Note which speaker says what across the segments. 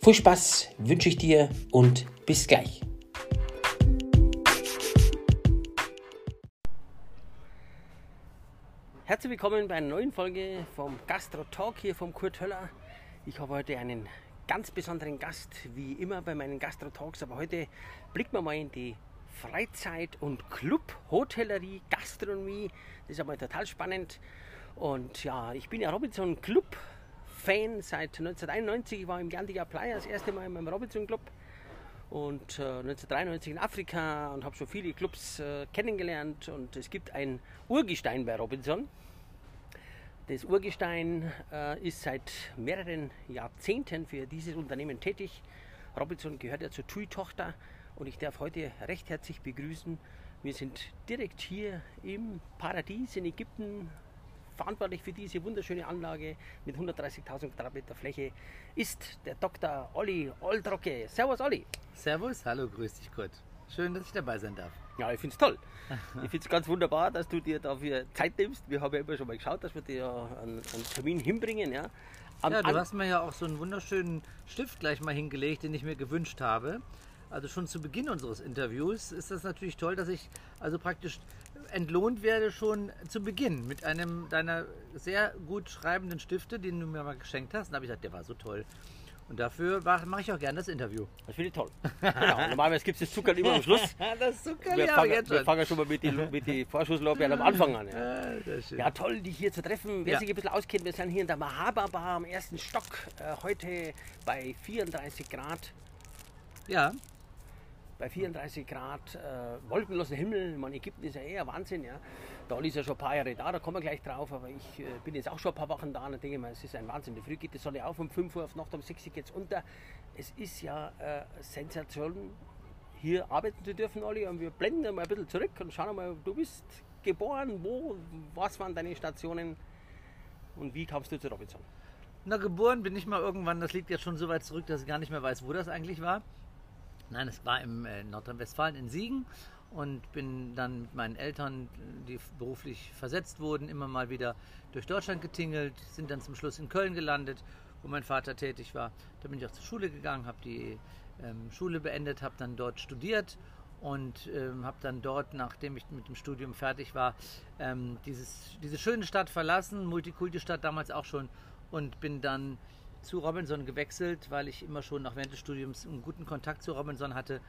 Speaker 1: Viel Spaß wünsche ich dir und bis gleich. Herzlich willkommen bei einer neuen Folge vom Gastro Talk hier vom Kurt Höller. Ich habe heute einen ganz besonderen Gast, wie immer bei meinen Gastro Talks, aber heute blicken wir mal in die Freizeit- und Club, Hotellerie, Gastronomie. Das ist einmal total spannend. Und ja, ich bin ja Robinson Club Fan seit 1991. Ich war im Gandiga Playa das erste Mal in meinem Robinson Club und äh, 1993 in Afrika und habe schon viele Clubs äh, kennengelernt. Und es gibt ein Urgestein bei Robinson. Das Urgestein äh, ist seit mehreren Jahrzehnten für dieses Unternehmen tätig. Robinson gehört ja zur TUI-Tochter und ich darf heute recht herzlich begrüßen. Wir sind direkt hier im Paradies in Ägypten verantwortlich für diese wunderschöne Anlage mit 130.000 Quadratmeter Fläche ist der Dr. Olli Oldrocke. Servus Olli.
Speaker 2: Servus, hallo, grüß dich Kurt. Schön, dass ich dabei sein darf.
Speaker 1: Ja, ich finde es toll. Ich finde es ganz wunderbar, dass du dir dafür Zeit nimmst. Wir haben ja immer schon mal geschaut, dass wir dir einen, einen Termin hinbringen. Ja.
Speaker 2: Am, ja, du hast mir ja auch so einen wunderschönen Stift gleich mal hingelegt, den ich mir gewünscht habe. Also schon zu Beginn unseres Interviews ist das natürlich toll, dass ich also praktisch entlohnt werde schon zu Beginn mit einem deiner sehr gut schreibenden Stifte, den du mir mal geschenkt hast. Und da habe ich gesagt, der war so toll. Und dafür mache ich auch gerne das Interview.
Speaker 1: Das finde ich toll. genau. Normalerweise gibt es das Zucker immer am Schluss.
Speaker 2: das Zucker,
Speaker 1: wir
Speaker 2: ja,
Speaker 1: fangen,
Speaker 2: jetzt
Speaker 1: Wir fangen schon mal mit den mit die Vorschusslorbeeren am Anfang an. Ja.
Speaker 2: Ja,
Speaker 1: ja, toll, dich hier zu treffen. Wer
Speaker 2: Ja.
Speaker 1: sich ein bisschen auskennt, wir sind hier in der Mahaba Bar am ersten Stock. Äh, heute bei 34 Grad.
Speaker 2: ja,
Speaker 1: Bei 34 Grad äh, wolkenloser Himmel. Man, Ägypten ist ja eher Wahnsinn. Ja. Da ist ja schon ein paar Jahre da, da kommen wir gleich drauf. Aber ich äh, bin jetzt auch schon ein paar Wochen da und denke mal, es ist ein Wahnsinn. Die Früh geht die Sonne auf um 5 Uhr, auf Nacht um 6 Uhr geht es unter. Es ist ja äh, Sensation, hier arbeiten zu dürfen, Olli. Und wir blenden mal ein bisschen zurück und schauen mal, du bist geboren, wo, was waren deine Stationen und wie kamst du zu Robinson?
Speaker 2: Na, geboren bin ich mal irgendwann, das liegt jetzt schon so weit zurück, dass ich gar nicht mehr weiß, wo das eigentlich war. Nein, es war im äh, Nordrhein-Westfalen in Siegen und bin dann mit meinen Eltern, die beruflich versetzt wurden, immer mal wieder durch Deutschland getingelt, sind dann zum Schluss in Köln gelandet, wo mein Vater tätig war. Da bin ich auch zur Schule gegangen, habe die ähm, Schule beendet, habe dann dort studiert und ähm, habe dann dort, nachdem ich mit dem Studium fertig war, ähm, dieses, diese schöne Stadt verlassen, Multikulti-Stadt damals auch schon, und bin dann zu Robinson gewechselt, weil ich immer schon nach während des Studiums einen guten Kontakt zu Robinson hatte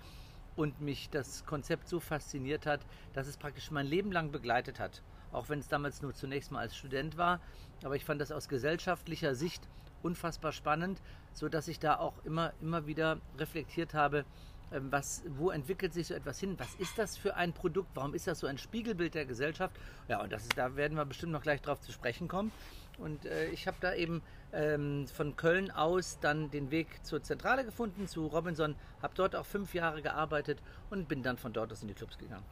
Speaker 2: und mich das Konzept so fasziniert hat, dass es praktisch mein Leben lang begleitet hat. Auch wenn es damals nur zunächst mal als Student war, aber ich fand das aus gesellschaftlicher Sicht unfassbar spannend, so dass ich da auch immer, immer wieder reflektiert habe, ähm, was, wo entwickelt sich so etwas hin? Was ist das für ein Produkt? Warum ist das so ein Spiegelbild der Gesellschaft? Ja, und das ist, da werden wir bestimmt noch gleich drauf zu sprechen kommen. Und äh, ich habe da eben ähm, von Köln aus dann den Weg zur Zentrale gefunden, zu Robinson, habe dort auch fünf Jahre gearbeitet und bin dann von dort aus in die Clubs gegangen.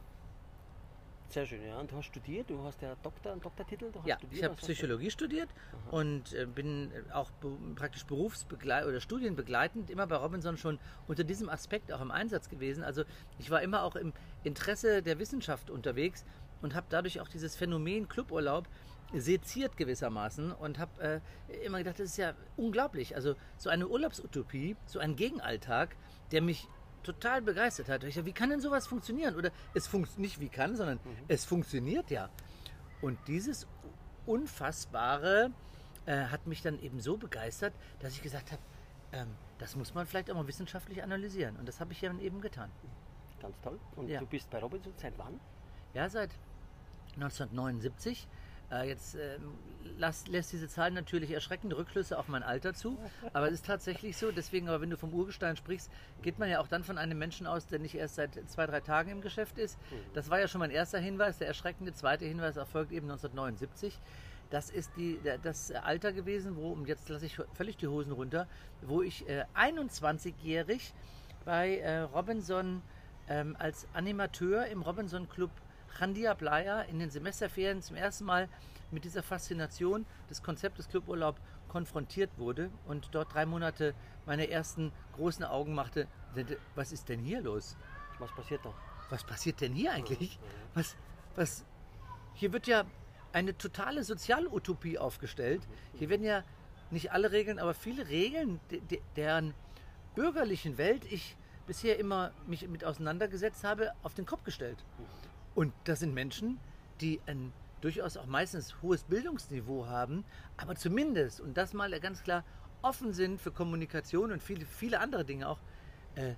Speaker 1: Sehr schön, ja. Und du hast studiert, du hast ja Doktor, einen Doktortitel?
Speaker 2: Ja,
Speaker 1: studiert,
Speaker 2: ich habe Psychologie studiert und äh, bin äh, auch be praktisch berufsbegleitend oder studienbegleitend immer bei Robinson schon unter diesem Aspekt auch im Einsatz gewesen. Also ich war immer auch im Interesse der Wissenschaft unterwegs und habe dadurch auch dieses Phänomen Cluburlaub seziert gewissermaßen und habe äh, immer gedacht, das ist ja unglaublich. Also so eine Urlaubsutopie, so ein Gegenalltag, der mich total begeistert hat. Ich dachte, wie kann denn sowas funktionieren? Oder es funktioniert nicht wie kann, sondern es funktioniert ja. Und dieses Unfassbare äh, hat mich dann eben so begeistert, dass ich gesagt habe, ähm, das muss man vielleicht auch mal wissenschaftlich analysieren. Und das habe ich ja dann eben getan.
Speaker 1: Ganz toll. Und
Speaker 2: Ja.
Speaker 1: du bist bei Robinson seit wann?
Speaker 2: Ja, seit 1979. Äh, jetzt ähm, las, lässt diese Zahl natürlich erschreckende Rückschlüsse auf mein Alter zu. Aber es ist tatsächlich so. Deswegen, aber wenn du vom Urgestein sprichst, geht man ja auch dann von einem Menschen aus, der nicht erst seit zwei, drei Tagen im Geschäft ist. Das war ja schon mein erster Hinweis. Der erschreckende zweite Hinweis erfolgt eben 1979. Das ist die, das Alter gewesen, wo, und jetzt lasse ich völlig die Hosen runter, wo ich äh, 21-jährig bei äh, Robinson ähm, als Animateur im Robinson Club Chandia Playa in den Semesterferien zum ersten Mal mit dieser Faszination des Konzeptes Cluburlaub konfrontiert wurde und dort drei Monate meine ersten großen Augen machte. Was ist denn hier los?
Speaker 1: Was passiert da?
Speaker 2: was passiert denn hier eigentlich? Was, was, hier wird ja eine totale Sozialutopie aufgestellt. Hier werden ja nicht alle Regeln, aber viele Regeln, de, de, deren bürgerlichen Welt ich bisher immer mich mit auseinandergesetzt habe, auf den Kopf gestellt. Und das sind Menschen, die ein durchaus auch meistens hohes Bildungsniveau haben, aber zumindest, und das mal ganz klar, offen sind für Kommunikation und viele, viele andere Dinge auch, äh,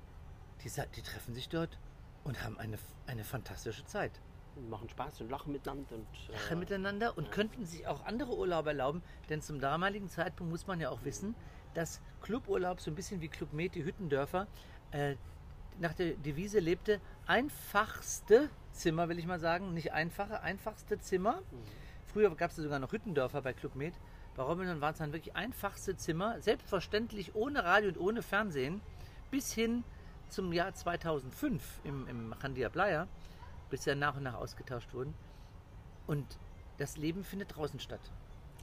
Speaker 2: die, die treffen sich dort und haben eine, eine fantastische Zeit.
Speaker 1: Und machen Spaß und lachen miteinander und äh,
Speaker 2: Lachen miteinander und könnten sich auch andere Urlaube erlauben, denn zum damaligen Zeitpunkt muss man ja auch wissen, dass Cluburlaub so ein bisschen wie Club Med, die Hüttendörfer, äh, nach der Devise lebte, einfachste Zimmer, will ich mal sagen, nicht einfache, einfachste Zimmer. Früher gab es sogar noch Hüttendörfer bei Club Med. Bei Robinson waren es dann wirklich einfachste Zimmer, selbstverständlich ohne Radio und ohne Fernsehen, bis hin zum Jahr 2005 im, im Chandia Playa, bis ja nach und nach ausgetauscht wurden. Und das Leben findet draußen statt.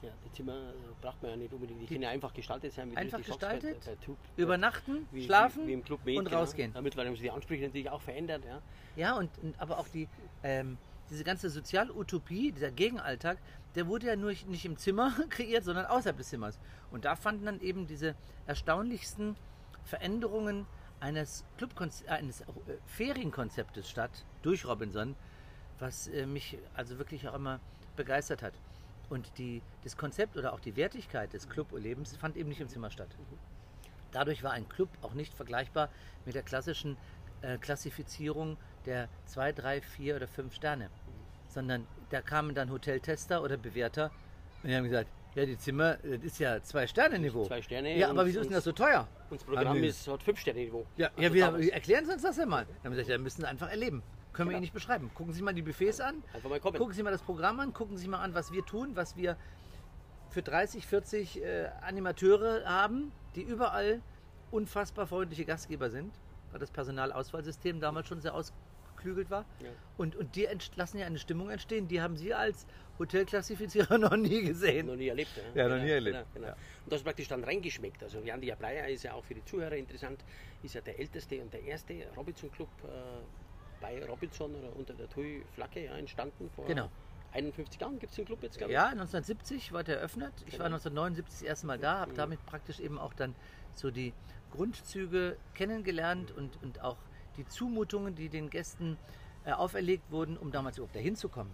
Speaker 1: Ja, die Zimmer äh, braucht man ja nicht unbedingt. Die,
Speaker 2: Die-
Speaker 1: können ja einfach gestaltet sein. Wie
Speaker 2: Einfach
Speaker 1: sagst, bei-
Speaker 2: gestaltet,
Speaker 1: bei Tube,
Speaker 2: Übernachten,
Speaker 1: wie,
Speaker 2: schlafen
Speaker 1: wie, wie im Club Med,
Speaker 2: und rausgehen.
Speaker 1: Ja, mittlerweile haben sich die Ansprüche natürlich auch verändert. Ja.
Speaker 2: Ja, und, und aber auch die, ähm, diese ganze Sozialutopie, dieser Gegenalltag, der wurde ja nur nicht im Zimmer kreiert, sondern außerhalb des Zimmers. Und da fanden dann eben diese erstaunlichsten Veränderungen eines, Clubkonz äh, eines äh, Ferienkonzeptes statt durch Robinson, was äh, mich also wirklich auch immer begeistert hat. Und die, das Konzept oder auch die Wertigkeit des Clublebens fand eben nicht im Zimmer statt. Dadurch war ein Club auch nicht vergleichbar mit der klassischen äh, Klassifizierung der 2, 3, 4 oder 5 Sterne. Sondern da kamen dann Hoteltester oder Bewerter und die haben gesagt, ja, die Zimmer, das ist ja Zwei-Sterne-Niveau.
Speaker 1: Zwei Sterne
Speaker 2: Ja, aber wieso ist denn das so teuer?
Speaker 1: Unser Programm ist, hat fünf Sterne Niveau.
Speaker 2: Ja,
Speaker 1: Also
Speaker 2: ja wir, wir erklären Sie uns das denn mal. Dann haben wir gesagt, ja, müssen Sie einfach erleben. Können wir
Speaker 1: Genau.
Speaker 2: Ihnen nicht beschreiben. Gucken Sie mal die Buffets an,
Speaker 1: Einfach mal kommen.
Speaker 2: gucken Sie mal das Programm an, gucken Sie mal an, was wir tun, was wir für 30, 40 äh, Animateure haben, die überall unfassbar freundliche Gastgeber sind, weil das Personalauswahlsystem damals schon sehr ausgeklügelt war.
Speaker 1: Ja.
Speaker 2: Und, und die lassen ja eine Stimmung entstehen, die haben Sie als Hotelklassifizierer noch nie gesehen.
Speaker 1: Noch nie erlebt.
Speaker 2: Ja, noch nie erlebt.
Speaker 1: Genau, genau.
Speaker 2: Ja.
Speaker 1: Und das ist praktisch dann reingeschmeckt. Also Jan Dia Breyer ist ja auch für die Zuhörer interessant, ist ja der älteste und der erste Robinson Club äh, bei Robinson oder unter der TUI-Flagge ja, entstanden vor
Speaker 2: Genau.
Speaker 1: 51 Jahren gibt es den Club jetzt, glaube ich.
Speaker 2: Ja, 1970 wurde er eröffnet. Ich war
Speaker 1: Genau.
Speaker 2: 1979 das erste Mal da, habe damit praktisch eben auch dann so die Grundzüge kennengelernt und, und auch die Zumutungen, die den Gästen äh, auferlegt wurden, um damals überhaupt dahin zu kommen.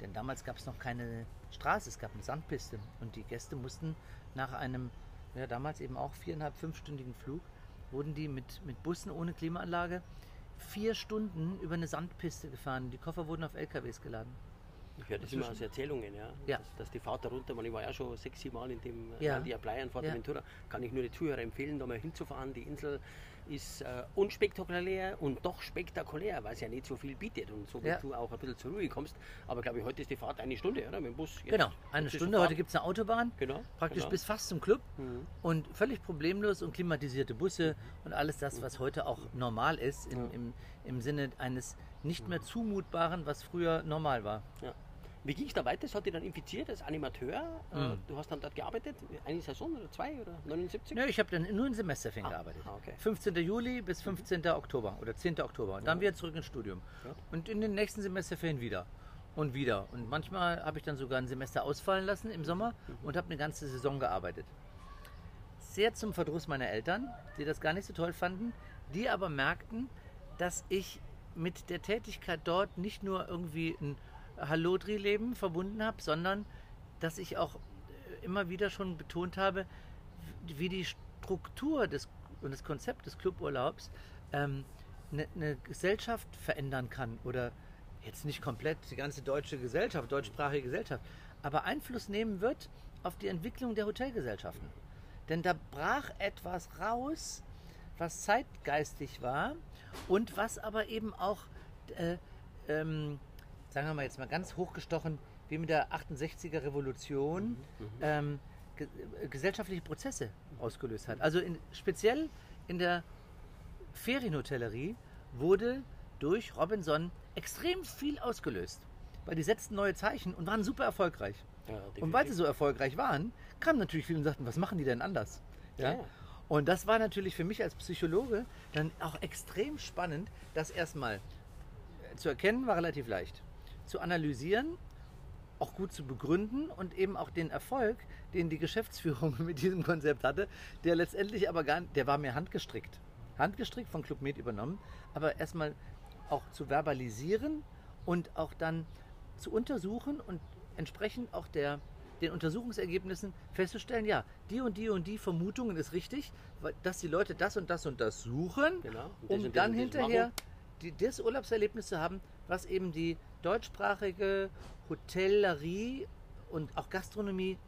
Speaker 2: Denn damals gab es noch keine Straße, es gab eine Sandpiste und die Gäste mussten nach einem, ja damals eben auch viereinhalb, fünfstündigen Flug, wurden die mit, mit Bussen ohne Klimaanlage vier Stunden über eine Sandpiste gefahren. Die Koffer wurden auf LKWs geladen.
Speaker 1: Ich höre das immer aus Erzählungen, ja.
Speaker 2: Ja.
Speaker 1: Dass, dass die Fahrt darunter, man, ich war ja schon sechs, sieben Mal in dem
Speaker 2: Ja.
Speaker 1: ja. Jan Dia Breyer in Fuerteventura, kann ich nur die Zuhörer empfehlen, da mal hinzufahren. Die Insel ist äh, unspektakulär und doch spektakulär, weil es ja nicht so viel bietet und so wie
Speaker 2: Ja.
Speaker 1: du auch ein bisschen zur Ruhe kommst. Aber glaube ich, heute ist die Fahrt eine Stunde, oder? Mit dem Bus. Jetzt.
Speaker 2: Genau, eine Stunde. Heute gibt es eine Autobahn,
Speaker 1: Genau.
Speaker 2: praktisch
Speaker 1: genau.
Speaker 2: bis fast zum Club
Speaker 1: Mhm.
Speaker 2: und völlig problemlos und klimatisierte Busse und alles das, was heute auch normal ist, im, im, im Sinne eines nicht mehr zumutbaren, was früher normal war.
Speaker 1: Ja. Wie ging es da weiter? Das hat dich dann infiziert als Animateur.
Speaker 2: Mhm.
Speaker 1: Du hast dann dort gearbeitet, eine Saison oder zwei oder 79?
Speaker 2: Nö, ich habe dann nur in Semesterferien
Speaker 1: Ah,
Speaker 2: gearbeitet.
Speaker 1: ah, okay.
Speaker 2: 15. Juli bis 15. Oktober oder 10. Oktober. Und dann wieder zurück ins Studium.
Speaker 1: Ja.
Speaker 2: Und in den nächsten Semesterferien wieder. Und wieder. Und manchmal habe ich dann sogar ein Semester ausfallen lassen im Sommer und habe eine ganze Saison gearbeitet. Sehr zum Verdruss meiner Eltern, die das gar nicht so toll fanden, die aber merkten, dass ich mit der Tätigkeit dort nicht nur irgendwie ein Hallodri-Leben verbunden habe, sondern dass ich auch äh, immer wieder schon betont habe, wie die Struktur des, und das Konzept des Cluburlaubs ähm, eine, eine Gesellschaft verändern kann oder jetzt nicht komplett die ganze deutsche Gesellschaft, deutschsprachige Gesellschaft, aber Einfluss nehmen wird auf die Entwicklung der Hotelgesellschaften. Denn da brach etwas raus, was zeitgeistig war und was aber eben auch, äh, ähm, sagen wir mal jetzt mal ganz hochgestochen, wie mit der 68er Revolution ähm, ge äh, gesellschaftliche Prozesse ausgelöst hat. Also in, speziell in der Ferienhotellerie wurde durch Robinson extrem viel ausgelöst. Weil die setzten neue Zeichen und waren super erfolgreich.
Speaker 1: Ja,
Speaker 2: Und weil sie so erfolgreich waren, kamen natürlich viele und sagten, was machen die denn anders? Ja?
Speaker 1: Ja.
Speaker 2: Und das war natürlich für mich als Psychologe dann auch extrem spannend, das erstmal zu erkennen, war relativ leicht. Zu analysieren, auch gut zu begründen und eben auch den Erfolg, den die Geschäftsführung mit diesem Konzept hatte, der letztendlich aber gar nicht, der war mir handgestrickt. Handgestrickt von Club Med übernommen, aber erstmal auch zu verbalisieren und auch dann zu untersuchen und entsprechend auch der, den Untersuchungsergebnissen festzustellen, ja, die und die und die Vermutungen ist richtig, weil- dass die Leute das und das und das suchen,
Speaker 1: Genau. Und
Speaker 2: um dann hinterher die, das Urlaubserlebnis zu haben, was eben die deutschsprachige Hotellerie und auch Gastronomie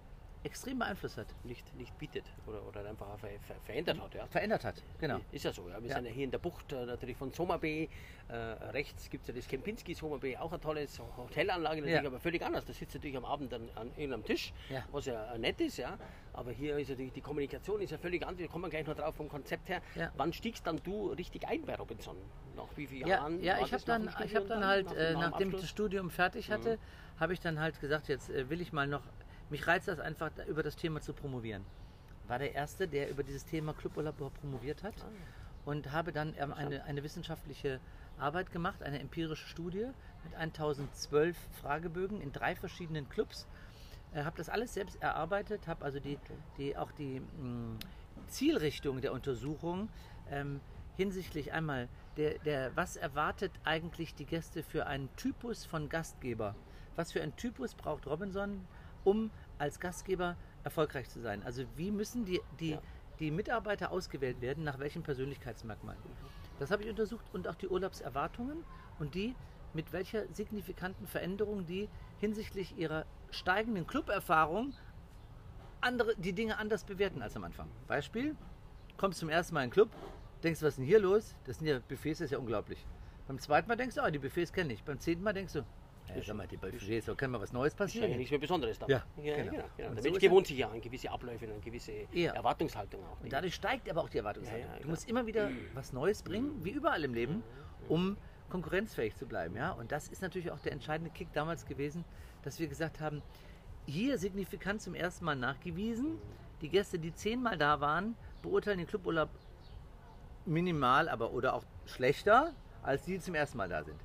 Speaker 2: extrem beeinflusst hat,
Speaker 1: nicht, nicht bietet oder, oder einfach ver, ver, verändert hat. Ja.
Speaker 2: verändert hat. Genau.
Speaker 1: Ist ja so, ja. Wir
Speaker 2: Ja.
Speaker 1: sind ja hier in der Bucht äh, natürlich von Sommerbay. Äh, rechts gibt es ja das Kempinski Sommerbay, auch eine tolle Hotelanlage, natürlich,
Speaker 2: Ja.
Speaker 1: aber völlig anders. Da sitzt natürlich am Abend an, an irgendeinem Tisch, was ja äh, nett ist, ja. Aber hier ist ja die, Kommunikation ist ja völlig anders. Da kommen wir gleich noch drauf vom Konzept her. Wann stiegst dann du richtig ein bei Robinson? Nach wie vielen
Speaker 2: Ja,
Speaker 1: Jahren?
Speaker 2: ja ich habe dann, ich hab dann halt,
Speaker 1: nach,
Speaker 2: äh,
Speaker 1: nach dem
Speaker 2: nachdem ich das? Studium fertig hatte, habe ich dann halt gesagt, jetzt will ich mal noch, mich reizt das einfach, über das Thema zu promovieren. War der Erste, der über dieses Thema Cluburlaub promoviert hat und habe dann ähm, eine, eine wissenschaftliche Arbeit gemacht, eine empirische Studie mit 1012 Fragebögen in drei verschiedenen Clubs. Äh, habe das alles selbst erarbeitet, habe also die, die, auch die mh, Zielrichtung der Untersuchung ähm, hinsichtlich einmal der, der, was erwartet eigentlich die Gäste für einen Typus von Gastgeber? Was für einen Typus braucht Robinson, um als Gastgeber erfolgreich zu sein? Also wie müssen die, die,
Speaker 1: Ja.
Speaker 2: die Mitarbeiter ausgewählt werden, nach welchen Persönlichkeitsmerkmalen? Das habe ich untersucht und auch die Urlaubserwartungen und die mit welcher signifikanten Veränderung die hinsichtlich ihrer steigenden Cluberfahrung andere, die Dinge anders bewerten als am Anfang. Beispiel, kommst zum ersten Mal in den Club, denkst, was ist denn hier los? Das sind ja Buffets, das ist ja unglaublich. Beim zweiten Mal denkst du, ah, die Buffets kenne ich. Beim zehnten Mal denkst du, ja, sag mal, die Buffets, da kann mal was Neues
Speaker 1: Ist ja
Speaker 2: passieren.
Speaker 1: nichts mehr Besonderes da.
Speaker 2: Ja,
Speaker 1: ja
Speaker 2: genau.
Speaker 1: genau. genau. Der
Speaker 2: so
Speaker 1: Mensch gewohnt sich ja an gewisse Abläufe, an gewisse
Speaker 2: Ja.
Speaker 1: Erwartungshaltung auch.
Speaker 2: Und dadurch steigt aber auch die Erwartungshaltung. Du musst immer wieder was Neues bringen, wie überall im Leben, um konkurrenzfähig zu bleiben. Ja? Und das ist natürlich auch der entscheidende Kick damals gewesen, dass wir gesagt haben, hier signifikant zum ersten Mal nachgewiesen, die Gäste, die zehnmal da waren, beurteilen den Cluburlaub minimal, aber oder auch schlechter, als die, die zum ersten Mal da sind.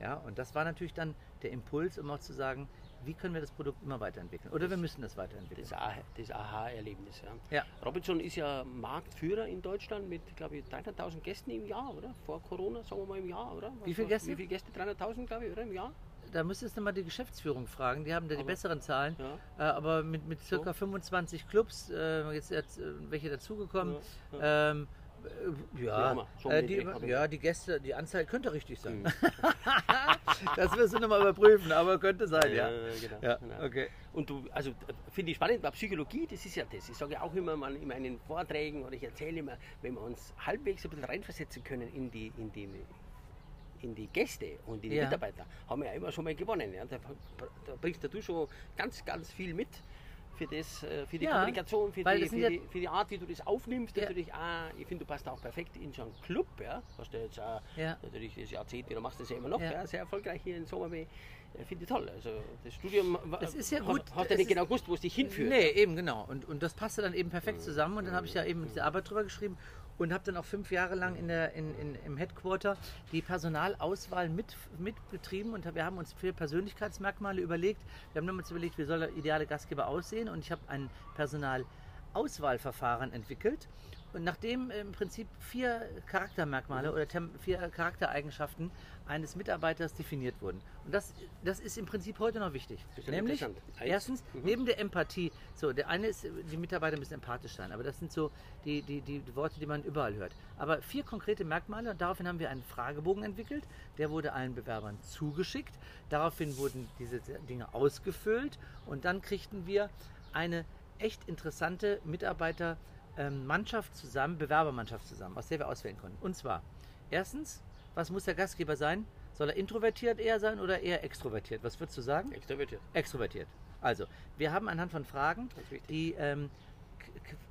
Speaker 2: Ja, und das war natürlich dann der Impuls, um auch zu sagen, wie können wir das Produkt immer weiterentwickeln? Oder wir müssen das weiterentwickeln.
Speaker 1: Das Ah- das Aha-Erlebnis. Ja.
Speaker 2: Ja.
Speaker 1: Robinson ist ja Marktführer in Deutschland mit, glaube ich, 300.000 Gästen im Jahr, oder? Vor Corona, sagen wir mal im Jahr, oder? Was
Speaker 2: Wie viele Gäste?
Speaker 1: Wie viele Gäste? 300.000, glaube ich, oder? Im Jahr?
Speaker 2: Da müsstest du mal die Geschäftsführung fragen, die haben da die
Speaker 1: Aber-
Speaker 2: besseren Zahlen.
Speaker 1: Ja.
Speaker 2: Äh, aber mit, mit circa
Speaker 1: So.
Speaker 2: 25 Clubs, äh, jetzt, äh, welche dazugekommen.
Speaker 1: Ja,
Speaker 2: Ähm, äh,
Speaker 1: Ja,
Speaker 2: ja.
Speaker 1: So
Speaker 2: äh, die, ja, die Gäste, die Anzahl könnte richtig sein.
Speaker 1: Mhm.
Speaker 2: das wirst du nochmal überprüfen, aber könnte sein, ja.
Speaker 1: genau.
Speaker 2: Ja,
Speaker 1: genau.
Speaker 2: okay.
Speaker 1: Und du, also äh, finde ich spannend, bei Psychologie, das ist ja das. Ich sage ja auch immer mal in meinen Vorträgen oder ich erzähle immer, wenn wir uns halbwegs ein bisschen reinversetzen können in die, in die, in die Gäste und in die
Speaker 2: Ja.
Speaker 1: Mitarbeiter, haben wir ja immer schon mal gewonnen. Ja. Da, da bringst du schon ganz, ganz viel mit für, das, äh, für die
Speaker 2: Ja,
Speaker 1: Kommunikation, für die,
Speaker 2: das
Speaker 1: für,
Speaker 2: ja-
Speaker 1: die, für die Art, wie du das aufnimmst.
Speaker 2: Ja.
Speaker 1: Natürlich, ah, ich finde, du passt auch perfekt in so einen Club. Ja. Hast du jetzt auch natürlich das Jahrzehnt, du machst das ja immer noch, sehr erfolgreich hier in Sommerbay. Ja, Finde ich toll. Also das Studium
Speaker 2: Es ist ja gut,
Speaker 1: Hast du nicht genau gewusst, wo es dich hinführt.
Speaker 2: Nee, eben genau. Und, und das passte dann eben perfekt zusammen. Und dann habe ich ja eben diese Arbeit drüber geschrieben und habe dann auch fünf Jahre lang in der, in, in, im Headquarter die Personalauswahl mit, mitbetrieben. Und wir haben uns vier Persönlichkeitsmerkmale überlegt. Wir haben uns überlegt, wie soll der ideale Gastgeber aussehen. Und ich habe ein Personalauswahlverfahren entwickelt. Und nachdem im Prinzip vier Charaktermerkmale oder vier Charaktereigenschaften eines Mitarbeiters definiert wurden. Und das, das ist im Prinzip heute noch wichtig. Nämlich, erstens,
Speaker 1: Mhm.
Speaker 2: neben der Empathie, so, der eine ist, die Mitarbeiter müssen empathisch sein, aber das sind so die, die, die, Worte, die man überall hört. Aber vier konkrete Merkmale und daraufhin haben wir einen Fragebogen entwickelt, der wurde allen Bewerbern zugeschickt. Daraufhin wurden diese Dinge ausgefüllt und dann kriegten wir eine echt interessante Mitarbeiter- ähm, Mannschaft zusammen, Bewerbermannschaft zusammen, aus der wir auswählen konnten. Und zwar, erstens, was muss der Gastgeber sein? Soll er introvertiert eher sein oder eher extrovertiert? Was würdest du sagen?
Speaker 1: Extrovertiert.
Speaker 2: Extrovertiert. Also, wir haben anhand von Fragen die ähm,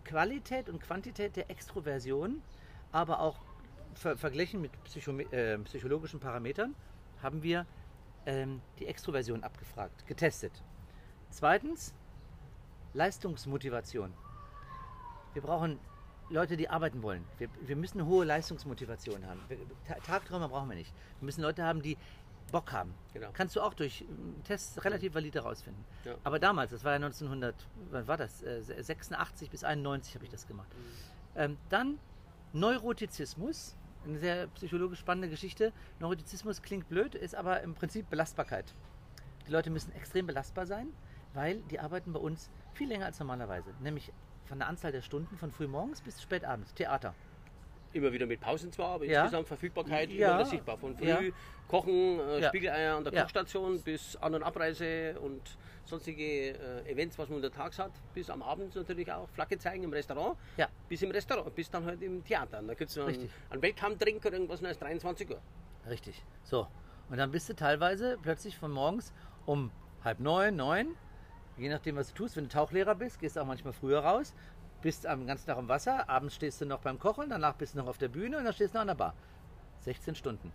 Speaker 2: Qualität und Quantität der Extroversion, aber auch ver verglichen mit Psycho äh, psychologischen Parametern, haben wir ähm, die Extroversion abgefragt, getestet. Zweitens, Leistungsmotivation. Wir brauchen Leute, die arbeiten wollen. Wir, wir müssen hohe Leistungsmotivation haben. Wir, Ta- Tagträumer brauchen wir nicht. Wir müssen Leute haben, die Bock haben.
Speaker 1: Genau.
Speaker 2: Kannst du auch durch ähm, Tests relativ valide herausfinden.
Speaker 1: Ja.
Speaker 2: Aber damals, das war ja 1900, wann war das? Äh, 86 bis 91 habe ich das gemacht. Ähm, dann Neurotizismus, eine sehr psychologisch spannende Geschichte. Neurotizismus klingt blöd, ist aber im Prinzip Belastbarkeit. Die Leute müssen extrem belastbar sein, weil die arbeiten bei uns viel länger als normalerweise. Nämlich von der Anzahl der Stunden von frühmorgens bis spät abends. Theater.
Speaker 1: Immer wieder mit Pausen zwar, aber
Speaker 2: Ja.
Speaker 1: insgesamt Verfügbarkeit
Speaker 2: Ja.
Speaker 1: überall sichtbar. Von früh
Speaker 2: Ja.
Speaker 1: Kochen, äh,
Speaker 2: Ja.
Speaker 1: Spiegeleier an der
Speaker 2: Ja.
Speaker 1: Kochstation bis An- und Abreise und sonstige äh, Events, was man untertags hat, bis am Abend natürlich auch Flagge zeigen im Restaurant,
Speaker 2: Ja.
Speaker 1: bis im Restaurant, bis dann halt im Theater. Und da gibt es einen, einen Weltkampfdrink oder irgendwas erst 23 Uhr.
Speaker 2: Richtig. So. Und dann bist du teilweise plötzlich von morgens um halb neun, neun, je nachdem, was du tust. Wenn du Tauchlehrer bist, gehst du auch manchmal früher raus, bist am ganzen Tag im Wasser, abends stehst du noch beim Kochen, danach bist du noch auf der Bühne und dann stehst du noch an der Bar. 16 Stunden.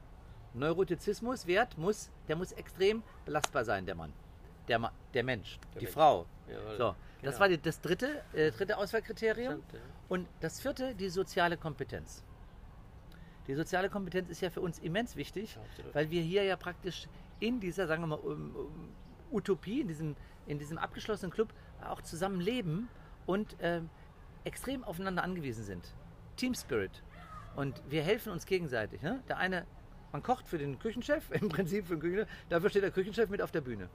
Speaker 2: Neurotizismuswert muss, der muss extrem belastbar sein, der Mann. Der, Ma der Mensch,
Speaker 1: Der
Speaker 2: die
Speaker 1: Mensch.
Speaker 2: Frau.
Speaker 1: Jawohl.
Speaker 2: So, das
Speaker 1: Genau.
Speaker 2: war die, das dritte, äh, dritte Auswahlkriterium.
Speaker 1: Interessant, ja.
Speaker 2: Und das vierte, die soziale Kompetenz. Die soziale Kompetenz ist ja für uns immens wichtig,
Speaker 1: absolut.
Speaker 2: weil wir hier ja praktisch in dieser, sagen wir mal, um, um, Utopie, in diesem, in diesem abgeschlossenen Club auch zusammen leben und ähm, extrem aufeinander angewiesen sind. Team Spirit. Und wir helfen uns gegenseitig. Ne? Der eine, man kocht für den Küchenchef, im Prinzip für den Küchenchef, dafür steht der Küchenchef mit auf der Bühne.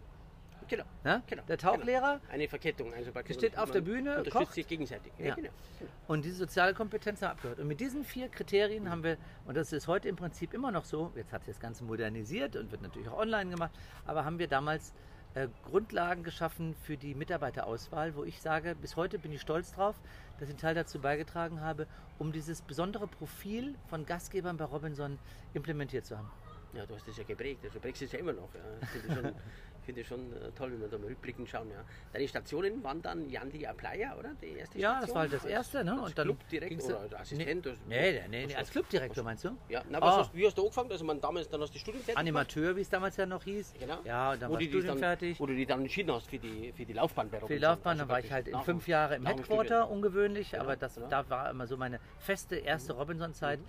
Speaker 1: Genau.
Speaker 2: Ne?
Speaker 1: Genau,
Speaker 2: Der Tauchlehrer
Speaker 1: Eine Verkettung. Also praktisch
Speaker 2: steht auf der Bühne,
Speaker 1: Unterstützt
Speaker 2: kocht.
Speaker 1: sich gegenseitig.
Speaker 2: Ja.
Speaker 1: genau. genau.
Speaker 2: Und diese soziale Kompetenz haben wir abgehört. Und mit diesen vier Kriterien haben wir, und das ist heute im Prinzip immer noch so, jetzt hat sich das Ganze modernisiert und wird natürlich auch online gemacht, aber haben wir damals äh, Grundlagen geschaffen für die Mitarbeiterauswahl, wo ich sage, bis heute bin ich stolz drauf, dass ich einen Teil dazu beigetragen habe, um dieses besondere Profil von Gastgebern bei Robinson implementiert zu haben.
Speaker 1: Ja, du hast das ja geprägt, also prägst es ja immer noch. Ja. Ich finde schon, finde schon äh, toll, wenn wir da mal rückblickend schauen. Ja. Deine Stationen waren dann Jan die Playa, oder? Die erste
Speaker 2: Ja,
Speaker 1: Station?
Speaker 2: das war halt das erste. Ne?
Speaker 1: Als
Speaker 2: Und dann
Speaker 1: Clubdirektor oder als Assistent?
Speaker 2: Nee, nee, nee, nee, als Clubdirektor meinst du?
Speaker 1: Ja, na, was
Speaker 2: Ah.
Speaker 1: hast, wie hast du angefangen? Also man damals, dann hast du die Studienzeit gemacht?
Speaker 2: Animateur, wie es damals ja noch hieß.
Speaker 1: Genau.
Speaker 2: Ja, und dann
Speaker 1: wo
Speaker 2: war Studium
Speaker 1: dann,
Speaker 2: fertig.
Speaker 1: Wo du dich dann entschieden hast für die, für die Laufbahn bei
Speaker 2: Für die. Laufbahn,
Speaker 1: Also
Speaker 2: dann war ich halt in fünf Jahre im Headquarter,
Speaker 1: Studium.
Speaker 2: ungewöhnlich, aber das, da war immer so meine feste erste Robinson-Zeit,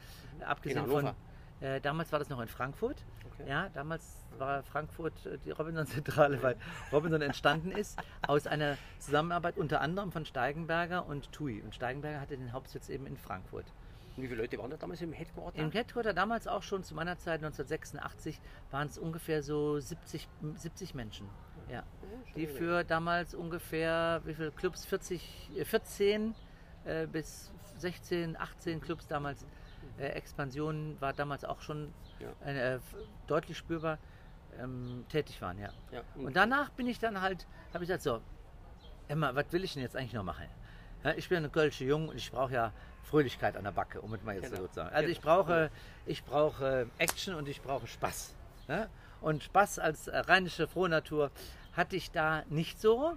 Speaker 2: äh, abgesehen
Speaker 1: In
Speaker 2: von, äh, damals war das noch in Frankfurt,
Speaker 1: Okay.
Speaker 2: ja, damals war Frankfurt äh, die Robinson-Zentrale, weil Robinson entstanden ist aus einer Zusammenarbeit unter anderem von Steigenberger und TUI und Steigenberger hatte den Hauptsitz eben in Frankfurt.
Speaker 1: Und wie viele Leute waren da damals im Headquarter?
Speaker 2: Im Headquarter damals auch schon zu meiner Zeit 1986 waren es ungefähr so 70, 70 Menschen. Ja. Die für damals ungefähr, wie viele Clubs? 40, äh, 14 äh, bis 16, 18 Clubs damals. Äh, Expansion war damals auch schon
Speaker 1: Ja.
Speaker 2: äh, f- deutlich spürbar ähm, tätig waren, ja.
Speaker 1: Ja,
Speaker 2: Und danach bin ich dann halt, habe ich gesagt, so, Emma, was will ich denn jetzt eigentlich noch machen? Ja, ich bin eine Kölsche Jung und ich brauche ja Fröhlichkeit an der Backe, um es mal jetzt
Speaker 1: Genau.
Speaker 2: so zu sagen. Also
Speaker 1: Genau.
Speaker 2: ich brauche, ich brauche Action und ich brauche Spaß. Ja? Und Spaß als äh, rheinische Frohnatur hatte ich da nicht so,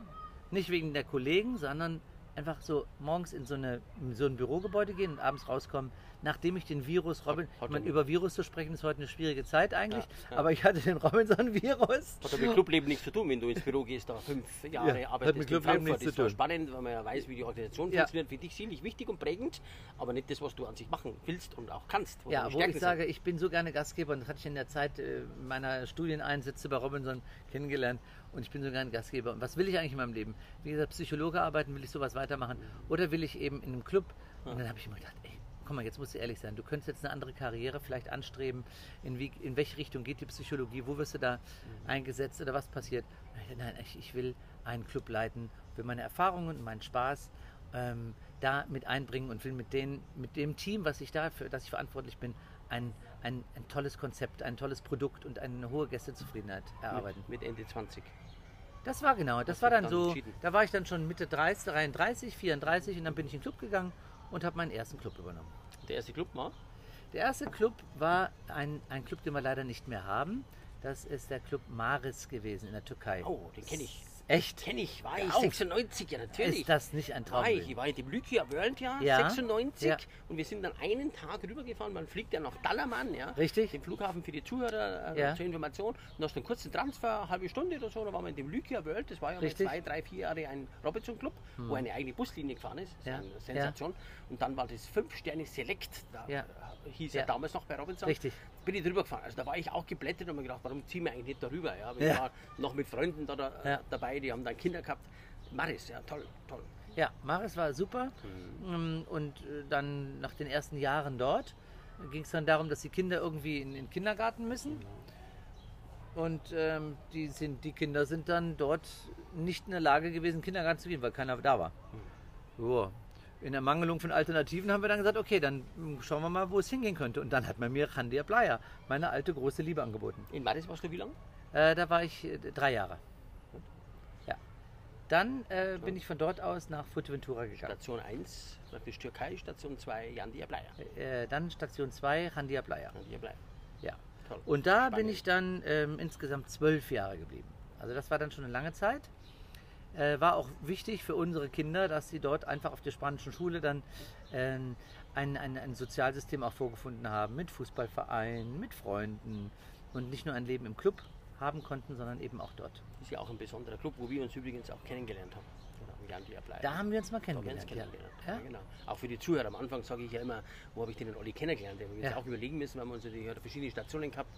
Speaker 2: nicht wegen der Kollegen, sondern einfach so morgens in so, eine, in so ein Bürogebäude gehen und abends rauskommen, nachdem ich den Virus Robin,
Speaker 1: hat
Speaker 2: ich meine,
Speaker 1: er-
Speaker 2: über Virus zu sprechen ist heute eine schwierige Zeit eigentlich,
Speaker 1: Ja, ja.
Speaker 2: aber ich hatte den Robinson-Virus.
Speaker 1: Hat mit Clubleben nichts zu tun, wenn du ins Büro gehst, da fünf Jahre
Speaker 2: Ja,
Speaker 1: arbeitest
Speaker 2: mit
Speaker 1: in
Speaker 2: Clubleben
Speaker 1: Frankfurt.
Speaker 2: nichts
Speaker 1: Das
Speaker 2: zu
Speaker 1: war
Speaker 2: tun.
Speaker 1: spannend, weil man ja weiß, wie die Organisation
Speaker 2: Ja.
Speaker 1: funktioniert. Für dich ziemlich wichtig und prägend, aber nicht das, was du an sich machen willst und auch kannst.
Speaker 2: Ja, wo ich sage, ich bin so gerne Gastgeber und das hatte ich in der Zeit äh, meiner Studieneinsätze bei Robinson kennengelernt und ich bin so gerne Gastgeber. Und was will ich eigentlich in meinem Leben? Wie gesagt, Psychologe arbeiten, will ich sowas weitermachen oder will ich eben in einem Club? Und dann habe ich immer gedacht, komm mal, jetzt musst du ehrlich sein, du könntest jetzt eine andere Karriere vielleicht anstreben. In, wie, in welche Richtung geht die Psychologie? Wo wirst du da eingesetzt oder was passiert? Nein, ich, ich will einen Club leiten, will meine Erfahrungen und meinen Spaß ähm, da mit einbringen und will mit, den, mit dem Team, was ich da für das ich verantwortlich bin, ein, ein, ein tolles Konzept, ein tolles Produkt und eine hohe Gästezufriedenheit erarbeiten.
Speaker 1: Mit, mit Ende 20.
Speaker 2: Das war genau, das
Speaker 1: Hast
Speaker 2: war dann
Speaker 1: dann
Speaker 2: so, da war ich dann schon Mitte 30, 33, 34 und dann bin ich in den Club gegangen und habe meinen ersten Club übernommen.
Speaker 1: Der erste Club war?
Speaker 2: Der erste Club war ein, ein Club, den wir leider nicht mehr haben. Das ist der Club Maris gewesen in der Türkei.
Speaker 1: Oh, den kenne ich.
Speaker 2: Echt?
Speaker 1: Kenne ich, war ich
Speaker 2: auf.
Speaker 1: 96, ja natürlich.
Speaker 2: Ist das nicht ein
Speaker 1: war ich,
Speaker 2: Traum?
Speaker 1: ich war in dem Lykia World Jahr
Speaker 2: Ja,
Speaker 1: 96
Speaker 2: ja.
Speaker 1: und wir sind dann einen Tag rübergefahren. Man fliegt ja nach Dallaman, ja.
Speaker 2: Richtig.
Speaker 1: Den Flughafen für die Zuhörer äh,
Speaker 2: Ja.
Speaker 1: zur Information. Und hast einen kurzen Transfer, eine halbe Stunde oder so, da waren wir in dem Lykia World. Das war ja
Speaker 2: Richtig. Hm.
Speaker 1: zwei, drei, vier Jahre ein Robinson Club, wo eine eigene Buslinie gefahren ist. Das
Speaker 2: Ja.
Speaker 1: ist eine Sensation. Und dann war das fünf Sterne Select. Da
Speaker 2: Ja.
Speaker 1: äh, hieß ja.
Speaker 2: Ja.
Speaker 1: damals noch bei Robinson.
Speaker 2: Richtig.
Speaker 1: Bin ich drüber gefahren. Also da war ich auch geblättert und mir gedacht, warum ziehen wir eigentlich nicht darüber? Ja, wir
Speaker 2: Ja.
Speaker 1: waren noch mit Freunden da, da
Speaker 2: Ja.
Speaker 1: dabei, die haben dann Kinder gehabt. Maris, ja, toll, toll.
Speaker 2: Ja, Maris war super.
Speaker 1: Mhm.
Speaker 2: Ähm, Und äh, dann nach den ersten Jahren dort ging es dann darum, dass die Kinder irgendwie in den Kindergarten müssen. Und ähm, die, sind, die Kinder sind dann dort nicht in der Lage gewesen, Kindergarten zu gehen, weil keiner da war. Ja. In Ermangelung von Alternativen haben wir dann gesagt, okay, dann schauen wir mal, wo es hingehen könnte. Und dann hat man mir Randia Playa, meine alte große Liebe, angeboten.
Speaker 1: In Maris warst du wie lange?
Speaker 2: Äh, da war ich äh, drei Jahre. Ja. Dann äh, bin ich von dort aus nach Fuerteventura gegangen.
Speaker 1: Station 1, praktisch Türkei, Station 2, Jandia Playa.
Speaker 2: Äh, dann Station 2, Randia Playa.
Speaker 1: Jandia Playa.
Speaker 2: Ja.
Speaker 1: Toll.
Speaker 2: Und da bin
Speaker 1: Spanien.
Speaker 2: ich dann ähm, insgesamt zwölf Jahre geblieben. Also das war dann schon eine lange Zeit. Äh, war auch wichtig für unsere Kinder, dass sie dort einfach auf der spanischen Schule dann ähm, ein, ein, ein Sozialsystem auch vorgefunden haben mit Fußballvereinen, mit Freunden und nicht nur ein Leben im Club haben konnten, sondern eben auch dort.
Speaker 1: ist ja auch ein besonderer Club, wo wir uns übrigens auch kennengelernt haben.
Speaker 2: Da haben wir uns mal
Speaker 1: wir uns
Speaker 2: kennengelernt.
Speaker 1: kennengelernt.
Speaker 2: Ja.
Speaker 1: Ja? genau. Auch für die Zuhörer. Am Anfang sage ich ja immer, wo habe ich den Olli kennengelernt? Wir haben uns
Speaker 2: Ja.
Speaker 1: auch überlegen müssen, weil wir uns natürlich verschiedene Stationen gehabt.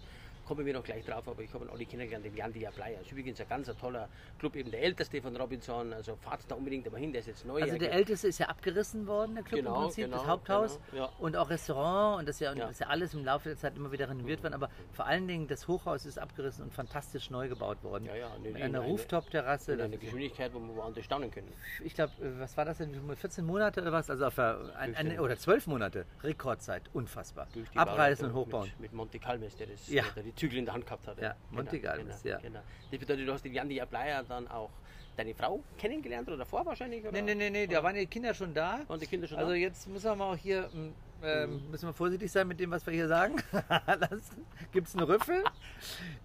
Speaker 1: Kommen wir noch gleich drauf, aber ich habe einen Olli kennengelernt, den Jandia Playa. Ist übrigens ein ganz toller Club, eben der älteste von Robinson. Also fahrt da unbedingt einmal hin, der ist jetzt neu.
Speaker 2: Also
Speaker 1: Er
Speaker 2: der älteste ist ja abgerissen worden, der Club
Speaker 1: Genau,
Speaker 2: im Prinzip,
Speaker 1: genau,
Speaker 2: das Haupthaus
Speaker 1: genau, ja.
Speaker 2: und auch Restaurant und das ist ja,
Speaker 1: Ja.
Speaker 2: ist ja alles im Laufe der Zeit immer wieder renoviert worden, aber vor allen Dingen das Hochhaus ist abgerissen und fantastisch neu gebaut worden.
Speaker 1: Ja, ja,
Speaker 2: Mit
Speaker 1: in
Speaker 2: einer
Speaker 1: eine-
Speaker 2: Rooftop-Terrasse.
Speaker 1: einer
Speaker 2: ist-
Speaker 1: Geschwindigkeit, wo wir woanders staunen können.
Speaker 2: Ich glaube, was war das denn? 14 Monate oder was? Also auf ein, ein,
Speaker 1: 15.
Speaker 2: oder 12 Monate. Rekordzeit. Unfassbar.
Speaker 1: Durch die
Speaker 2: Abreißen und
Speaker 1: Bauleitung
Speaker 2: hochbauen.
Speaker 1: Mit, mit Monte Calmes, der, das,
Speaker 2: Ja.
Speaker 1: der Zügel in der Hand gehabt hat.
Speaker 2: Ja, Monte Calmes, ja.
Speaker 1: Genau. Das bedeutet, du hast den Jandia Playa dann auch deine Frau kennengelernt oder davor wahrscheinlich? Oder?
Speaker 2: Nee, nee, nee, nee, da waren die Kinder schon da.
Speaker 1: Waren die Kinder schon
Speaker 2: Also
Speaker 1: da?
Speaker 2: jetzt müssen wir mal auch hier, ähm, ähm, müssen wir vorsichtig sein mit dem, was wir hier sagen. gibt es einen Rüffel.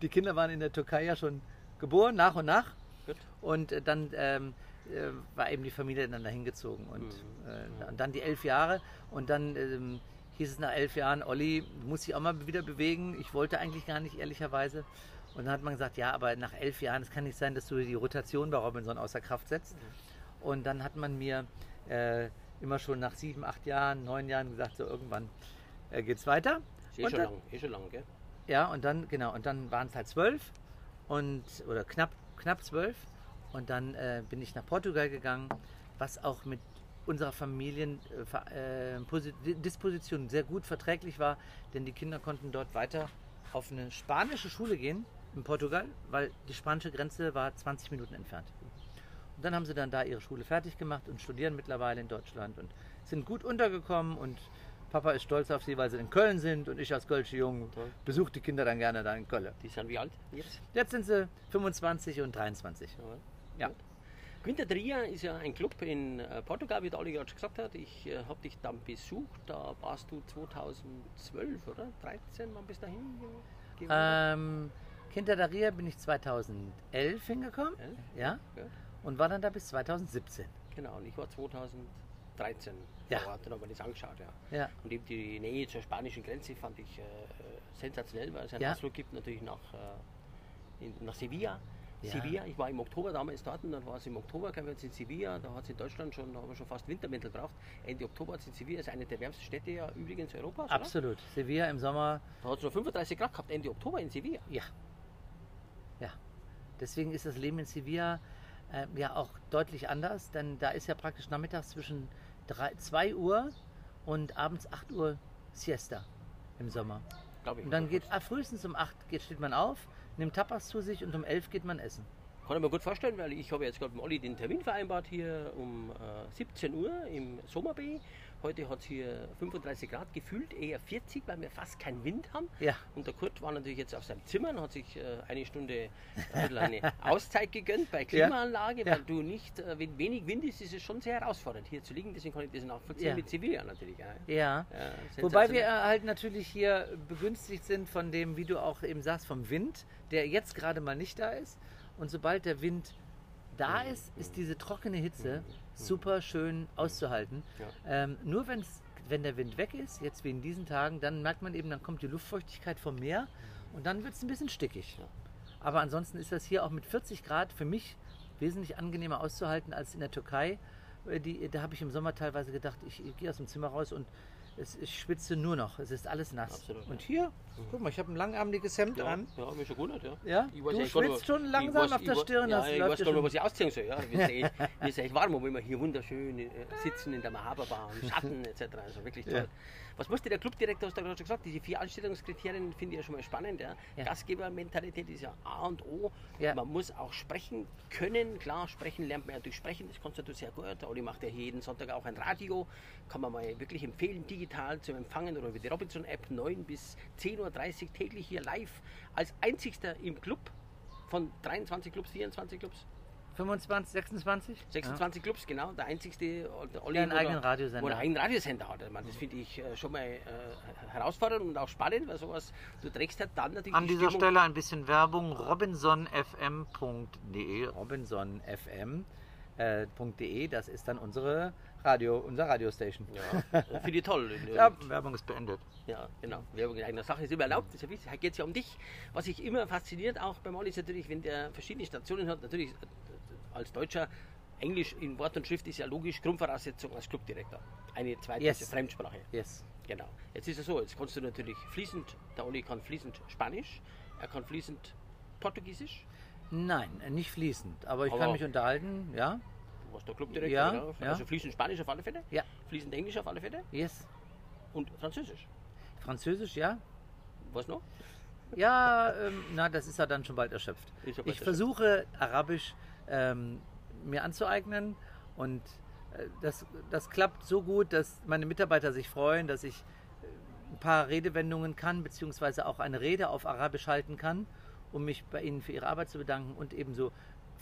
Speaker 2: Die Kinder waren in der Türkei ja schon geboren, nach und nach.
Speaker 1: Gut.
Speaker 2: Und äh, dann ähm, äh, war eben die Familie dann dahin gezogen. Und,
Speaker 1: Mhm.
Speaker 2: äh, und dann die elf Jahre. Und dann ähm, hieß es nach elf Jahren, Olli, du musst dich auch mal wieder bewegen. Ich wollte eigentlich gar nicht, ehrlicherweise. Und dann hat man gesagt, ja, aber nach elf Jahren, es kann nicht sein, dass du die Rotation bei Robinson außer Kraft setzt. Und dann hat man mir äh, immer schon nach sieben, acht Jahren, neun Jahren gesagt, so irgendwann äh, geht's weiter.
Speaker 1: Ist eh schon
Speaker 2: dann-
Speaker 1: lang, eh schon lang, gell?
Speaker 2: ja, und dann, genau, und dann waren es halt zwölf und oder knapp, knapp zwölf. Und dann äh, bin ich nach Portugal gegangen, was auch mit unserer Familiendisposition sehr gut verträglich war, denn die Kinder konnten dort weiter auf eine spanische Schule gehen in Portugal, weil die spanische Grenze war 20 Minuten entfernt. Und dann haben sie dann da ihre Schule fertig gemacht und studieren mittlerweile in Deutschland und sind gut untergekommen und Papa ist stolz auf sie, weil sie in Köln sind und ich als Kölsche Jung besuche die Kinder dann gerne da in Köln.
Speaker 1: Die sind wie alt jetzt?
Speaker 2: Jetzt sind sie 25 und 23. Ja.
Speaker 1: Gut. Quinta ist ja ein Club in äh, Portugal, wie der Olli gerade schon gesagt hat. Ich äh, habe dich dann besucht, da warst du 2012 oder 13, wann bist du dahin ge- gewesen?
Speaker 2: Ähm, Quinta bin ich 2011 hingekommen.
Speaker 1: Elf?
Speaker 2: Ja.
Speaker 1: Ja,
Speaker 2: Und war dann da bis 2017.
Speaker 1: Genau, und ich war 2013
Speaker 2: Ja.
Speaker 1: vor Ort und habe mir das angeschaut. Ja.
Speaker 2: Ja.
Speaker 1: Und eben die Nähe zur spanischen Grenze fand ich äh, sensationell, weil es einen
Speaker 2: Ja.
Speaker 1: Ausflug gibt natürlich nach, äh, in, nach Sevilla.
Speaker 2: Ja.
Speaker 1: Sevilla, ich war im Oktober damals dort und dann war es im Oktober, wir jetzt in Sevilla, da hat es in Deutschland schon, da haben wir schon fast Wintermäntel braucht. Ende Oktober hat es in Sevilla, ist eine der wärmsten Städte ja übrigens Europas. Oder?
Speaker 2: Absolut. Sevilla im Sommer.
Speaker 1: Da hat es noch 35 Grad gehabt, Ende Oktober in Sevilla.
Speaker 2: Ja. Ja. Deswegen ist das Leben in Sevilla äh, ja auch deutlich anders, denn da ist ja praktisch nachmittags zwischen 2 Uhr und abends 8 Uhr Siesta im Sommer.
Speaker 1: Ich.
Speaker 2: Und dann geht ah, frühestens um 8 geht, steht man auf, nimmt Tapas zu sich und um 11 geht man essen.
Speaker 1: Kann ich mir gut vorstellen, weil ich habe jetzt gerade mit Olli den Termin vereinbart hier um äh, 17 Uhr im Sommerbay Heute hat es hier 35 Grad, gefühlt eher 40, weil wir fast keinen Wind haben.
Speaker 2: Ja.
Speaker 1: Und der Kurt war natürlich jetzt auf seinem Zimmer und hat sich äh, eine Stunde ein eine Auszeit gegönnt bei Klimaanlage,
Speaker 2: Ja.
Speaker 1: weil du nicht, äh, wenn wenig Wind ist, ist es schon sehr herausfordernd hier zu liegen. Deswegen kann ich das nachvollziehen
Speaker 2: Ja.
Speaker 1: mit Sevilla natürlich. Ja.
Speaker 2: Ja. Wobei wir halt natürlich hier begünstigt sind von dem, wie du auch eben sagst, vom Wind, der jetzt gerade mal nicht da ist. Und sobald der Wind da ist, ist diese trockene Hitze super schön auszuhalten.
Speaker 1: Ja.
Speaker 2: Ähm, nur wenn's, wenn der Wind weg ist, jetzt wie in diesen Tagen, dann merkt man eben, dann kommt die Luftfeuchtigkeit vom Meer und dann wird es ein bisschen stickig.
Speaker 1: Ja.
Speaker 2: Aber ansonsten ist das hier auch mit 40 Grad für mich wesentlich angenehmer auszuhalten als in der Türkei. Äh, Die, da habe ich im Sommer teilweise gedacht, ich, ich gehe aus dem Zimmer raus und es, ich schwitze nur noch. Es ist alles nass.
Speaker 1: Absolut,
Speaker 2: und hier, guck mal, ich habe ein langarmiges Hemd
Speaker 1: Ja,
Speaker 2: an.
Speaker 1: ja, mir schon gut, ja.
Speaker 2: Ja?
Speaker 1: Ich
Speaker 2: Du
Speaker 1: nicht,
Speaker 2: schwitzt schon langsam
Speaker 1: weiß-
Speaker 2: auf der Stirn,
Speaker 1: Ja,
Speaker 2: das
Speaker 1: ich
Speaker 2: läuft
Speaker 1: weiß
Speaker 2: ja
Speaker 1: gar nicht,
Speaker 2: schon.
Speaker 1: was ich ausziehen soll. Ja. Mir, ist echt, mir ist echt warm, obwohl wir hier wunderschön äh, sitzen in der Mahaba-Bar im Schatten etc. Also wirklich toll.
Speaker 2: Ja.
Speaker 1: Was musste der Clubdirektor, hast du gerade schon gesagt, diese vier Anstellungskriterien finde ich ja schon mal spannend. Ja.
Speaker 2: Ja.
Speaker 1: Gastgebermentalität ist ja A und O.
Speaker 2: Ja.
Speaker 1: Man muss auch sprechen können. Klar, sprechen lernt man ja durch Sprechen, das kannst du sehr gut. Olli macht ja jeden Sonntag auch ein Radio. Kann man mal wirklich empfehlen, digital zu empfangen oder über die Robinson-App 9 bis 10.30 Uhr täglich hier live als einzigster im Club von 23 Clubs, 24 Clubs,
Speaker 2: 25, 26?
Speaker 1: 26 Clubs, genau, der einzigste der Olli,
Speaker 2: Der einen eigenen Radiosender
Speaker 1: er
Speaker 2: hat.
Speaker 1: einen Radiosender hat. Ich meine, das finde ich äh, schon mal äh, herausfordernd und auch spannend, weil sowas, du trägst halt dann natürlich
Speaker 2: An
Speaker 1: die
Speaker 2: dieser
Speaker 1: Stimmung-
Speaker 2: Stelle ein bisschen Werbung. robinsonfm.de robinsonfm.de, äh, das ist dann unsere Radio, unser Radiostation.
Speaker 1: Ja, äh, finde ich toll.
Speaker 2: Ja, Werbung ist beendet.
Speaker 1: Ja, genau. Werbung in eigener Sache ist immer erlaubt, ist ja wichtig. Geht es ja um dich. Was ich immer fasziniert, auch beim Olli, ist natürlich, wenn der verschiedene Stationen hat, natürlich äh, als Deutscher, Englisch in Wort und Schrift ist ja logisch Grundvoraussetzung als Clubdirektor. Eine zweite
Speaker 2: Yes.
Speaker 1: Fremdsprache.
Speaker 2: Yes.
Speaker 1: Genau. Jetzt ist es so, jetzt kannst du natürlich fließend, der Olli kann fließend Spanisch, er kann fließend Portugiesisch,
Speaker 2: Nein, nicht fließend, aber ich
Speaker 1: Aber-
Speaker 2: kann mich unterhalten, ja?
Speaker 1: Warst der Clubdirektor,
Speaker 2: Ja, ja.
Speaker 1: also fließend Spanisch auf alle Fälle,
Speaker 2: Ja.
Speaker 1: fließend Englisch auf alle Fälle
Speaker 2: Yes.
Speaker 1: und Französisch.
Speaker 2: Französisch, ja?
Speaker 1: Was noch?
Speaker 2: Ja, ähm, na, das ist ja dann schon bald erschöpft.
Speaker 1: Ja bald
Speaker 2: ich
Speaker 1: erschöpft.
Speaker 2: versuche Arabisch ähm, mir anzueignen und äh, das, das klappt so gut, dass meine Mitarbeiter sich freuen, dass ich äh, ein paar Redewendungen kann, beziehungsweise auch eine Rede auf Arabisch halten kann, um mich bei ihnen für ihre Arbeit zu bedanken und ebenso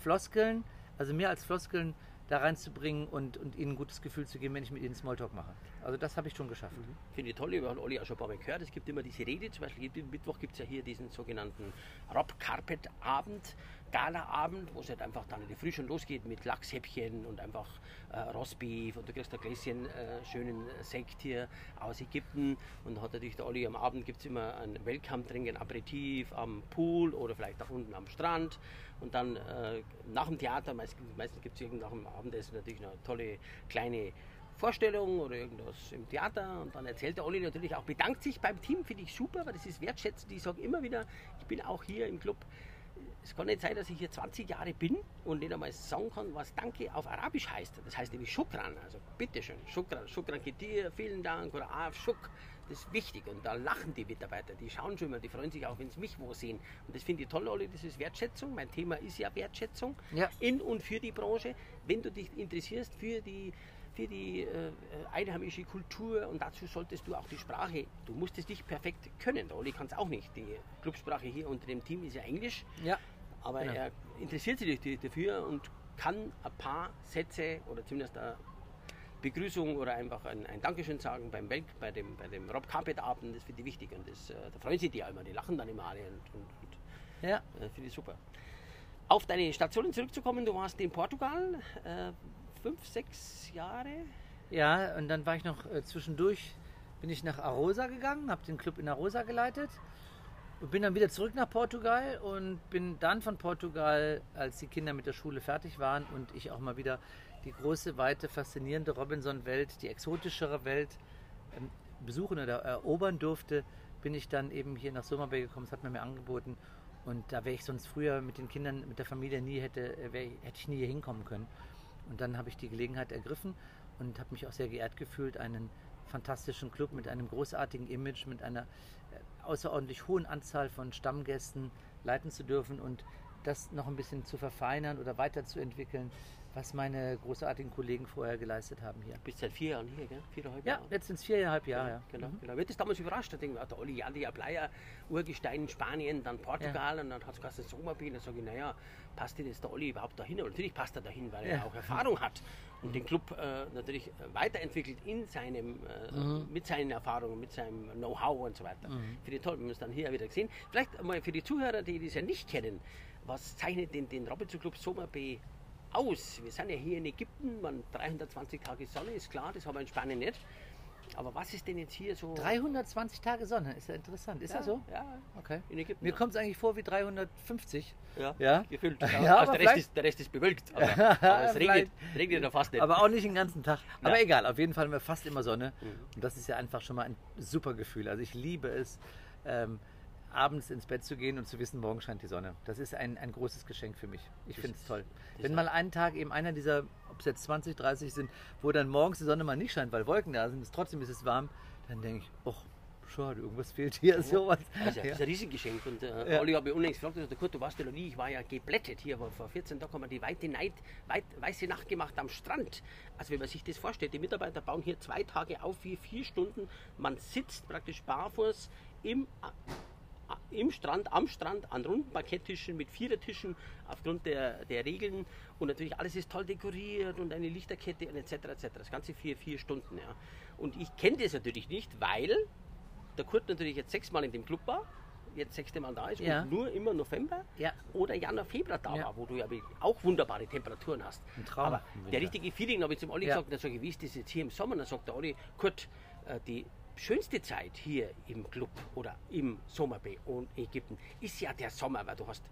Speaker 2: Floskeln, also mehr als Floskeln da reinzubringen und, und ihnen ein gutes Gefühl zu geben, wenn ich mit ihnen Smalltalk mache. Also das habe ich schon geschafft.
Speaker 1: Finde ich toll, wir haben Olli auch schon ein paar Mal gehört. Es gibt immer diese Rede, zum Beispiel jeden Mittwoch gibt es ja hier diesen sogenannten Rob Carpet Abend, Gala-Abend, wo es halt einfach dann in die Früh schon losgeht mit Lachshäppchen und einfach äh, Rostbeef und du kriegst ein Gläschen äh, schönen Sekt hier aus Ägypten und hat natürlich der Olli am Abend gibt es immer ein Welcome-Drink, ein Aperitif am Pool oder vielleicht auch unten am Strand und dann äh, nach dem Theater, meistens, meistens gibt es nach dem Abendessen natürlich eine tolle kleine Vorstellung oder irgendwas im Theater und dann erzählt der Olli natürlich auch, bedankt sich beim Team, finde ich super, weil das ist wertschätzend. Ich sage immer wieder, ich bin auch hier im Club. Es kann nicht sein, dass ich hier 20 Jahre bin und nicht einmal sagen kann, was Danke auf Arabisch heißt. Das heißt nämlich Shukran, also bitteschön, Shukran, Shukran Ketir, vielen Dank oder Af Shuk. Das ist wichtig und da lachen die Mitarbeiter, die schauen schon immer, die freuen sich auch, wenn sie mich wo sehen. Und das finde ich toll, Olli, das ist Wertschätzung. Mein Thema ist ja Wertschätzung
Speaker 2: Ja.
Speaker 1: in und für die Branche. Wenn du dich interessierst für die, für die äh, einheimische Kultur und dazu solltest du auch die Sprache, du musst es nicht perfekt können. Der Olli kann es auch nicht. Die Clubsprache hier unter dem Team ist ja Englisch,
Speaker 2: Ja.
Speaker 1: aber
Speaker 2: Genau.
Speaker 1: er interessiert sich dafür und kann ein paar Sätze oder zumindest eine Begrüßung oder einfach ein, ein Dankeschön sagen beim Welk, bei dem, bei dem Rob Carpet Abend, das finde ich wichtig und das, äh, da freuen sich die immer, die lachen dann immer alle und, und, und
Speaker 2: Ja.
Speaker 1: äh, Finde ich super. Auf deine Stationen zurückzukommen, du warst in Portugal äh, fünf, sechs Jahre.
Speaker 2: Ja, und dann war ich noch äh, zwischendurch, bin ich nach Arosa gegangen, habe den Club in Arosa geleitet und bin dann wieder zurück nach Portugal und bin dann von Portugal, als die Kinder mit der Schule fertig waren und ich auch mal wieder die große, weite, faszinierende Robinson-Welt, die exotischere Welt ähm, besuchen oder erobern durfte, bin ich dann eben hier nach Summer Bay gekommen, das hat man mir angeboten und da wäre ich sonst früher mit den Kindern, mit der Familie nie hätte, äh, wär, hätte ich nie hier hinkommen können. Und dann habe ich die Gelegenheit ergriffen und habe mich auch sehr geehrt gefühlt, einen fantastischen Club mit einem großartigen Image, mit einer äh, außerordentlich hohen Anzahl von Stammgästen leiten zu dürfen und das noch ein bisschen zu verfeinern oder weiterzuentwickeln. Was meine großartigen Kollegen vorher geleistet haben hier.
Speaker 1: Du bist seit vier Jahren hier, gell? Viereinhalb
Speaker 2: Ja,
Speaker 1: Jahre.
Speaker 2: jetzt sind es viereinhalb Jahre. Ja,
Speaker 1: Genau,
Speaker 2: Mhm.
Speaker 1: genau. Wird das damals überrascht? Da denken wir, der Olli Jandia Bleier, Urgestein in Spanien, dann Portugal und dann hat es geheißen Sommerbier. Dann sage ich, naja, passt denn jetzt der Olli überhaupt dahin? Aber natürlich passt er dahin, weil er
Speaker 2: Ja.
Speaker 1: auch Erfahrung hat und den Club äh, natürlich weiterentwickelt in seinem, äh,
Speaker 2: Mhm.
Speaker 1: mit seinen Erfahrungen, mit seinem Know-how und so weiter. Finde ich toll, wir haben es dann hier wieder gesehen. Vielleicht mal für die Zuhörer, die das ja nicht kennen, was zeichnet den, den Robinson Club Sommerbay aus? Wir sind ja hier in Ägypten, man 320 Tage Sonne, ist klar, das haben wir in Spanien nicht. Aber was ist denn jetzt hier so?
Speaker 2: 320 Tage Sonne, ist ja interessant. Ist
Speaker 1: ja,
Speaker 2: das so?
Speaker 1: Ja,
Speaker 2: Okay.
Speaker 1: in Ägypten.
Speaker 2: Mir kommt es eigentlich vor wie 350.
Speaker 1: ja,
Speaker 2: Ja.
Speaker 1: gefüllt.
Speaker 2: Ja,
Speaker 1: Ja,
Speaker 2: aber
Speaker 1: also der, Rest ist, der Rest ist bewölkt. Aber, aber es regnet, regnet ja fast nicht.
Speaker 2: Aber auch nicht den ganzen Tag. Aber
Speaker 1: Ja.
Speaker 2: egal, auf jeden Fall haben wir fast immer Sonne.
Speaker 1: Mhm.
Speaker 2: Und das ist ja einfach schon mal ein super Gefühl. Also ich liebe es, ähm, abends ins Bett zu gehen und zu wissen, morgen scheint die Sonne. Das ist ein, ein großes Geschenk für mich. Ich
Speaker 1: Das
Speaker 2: finde es toll.
Speaker 1: das
Speaker 2: Wenn mal einen Tag eben einer dieser, ob es jetzt 20, 30 sind, wo dann morgens die Sonne mal nicht scheint, weil Wolken da sind, ist, trotzdem ist es warm, dann denke ich, ach, schade, irgendwas fehlt hier, sowas.
Speaker 1: Also, das
Speaker 2: Ja.
Speaker 1: ist ein Riesengeschenk. Und äh,
Speaker 2: Ja.
Speaker 1: Olli hat mich unlängst gefragt, also, Kurt, du warst ja noch nie, ich war ja geblättet hier, vor, vor 14 Tagen haben wir die weite Neid, weit, weiße Nacht gemacht am Strand. Also wenn man sich das vorstellt, die Mitarbeiter bauen hier zwei Tage auf, wie vier Stunden, man sitzt praktisch barfuß im, im Strand, am Strand, an runden Parketttischen mit Vierertischen aufgrund der, der Regeln und natürlich alles ist toll dekoriert und eine Lichterkette und etc. etc. Das ganze vier, vier Stunden. Ja. Und ich kenne das natürlich nicht, weil der Kurt natürlich jetzt sechsmal in dem Club war, jetzt sechste Mal da ist
Speaker 2: Ja.
Speaker 1: und nur immer November
Speaker 2: Ja.
Speaker 1: oder Januar, Februar da war, wo du ja auch wunderbare Temperaturen hast. Aber der richtige Feeling, habe ich zum Olli gesagt, dann sage ich, wie ist das jetzt hier im Sommer? Dann sagt der Olli, Kurt, äh, die schönste Zeit hier im Club oder im Sommerbay und Ägypten ist ja der Sommer, weil du hast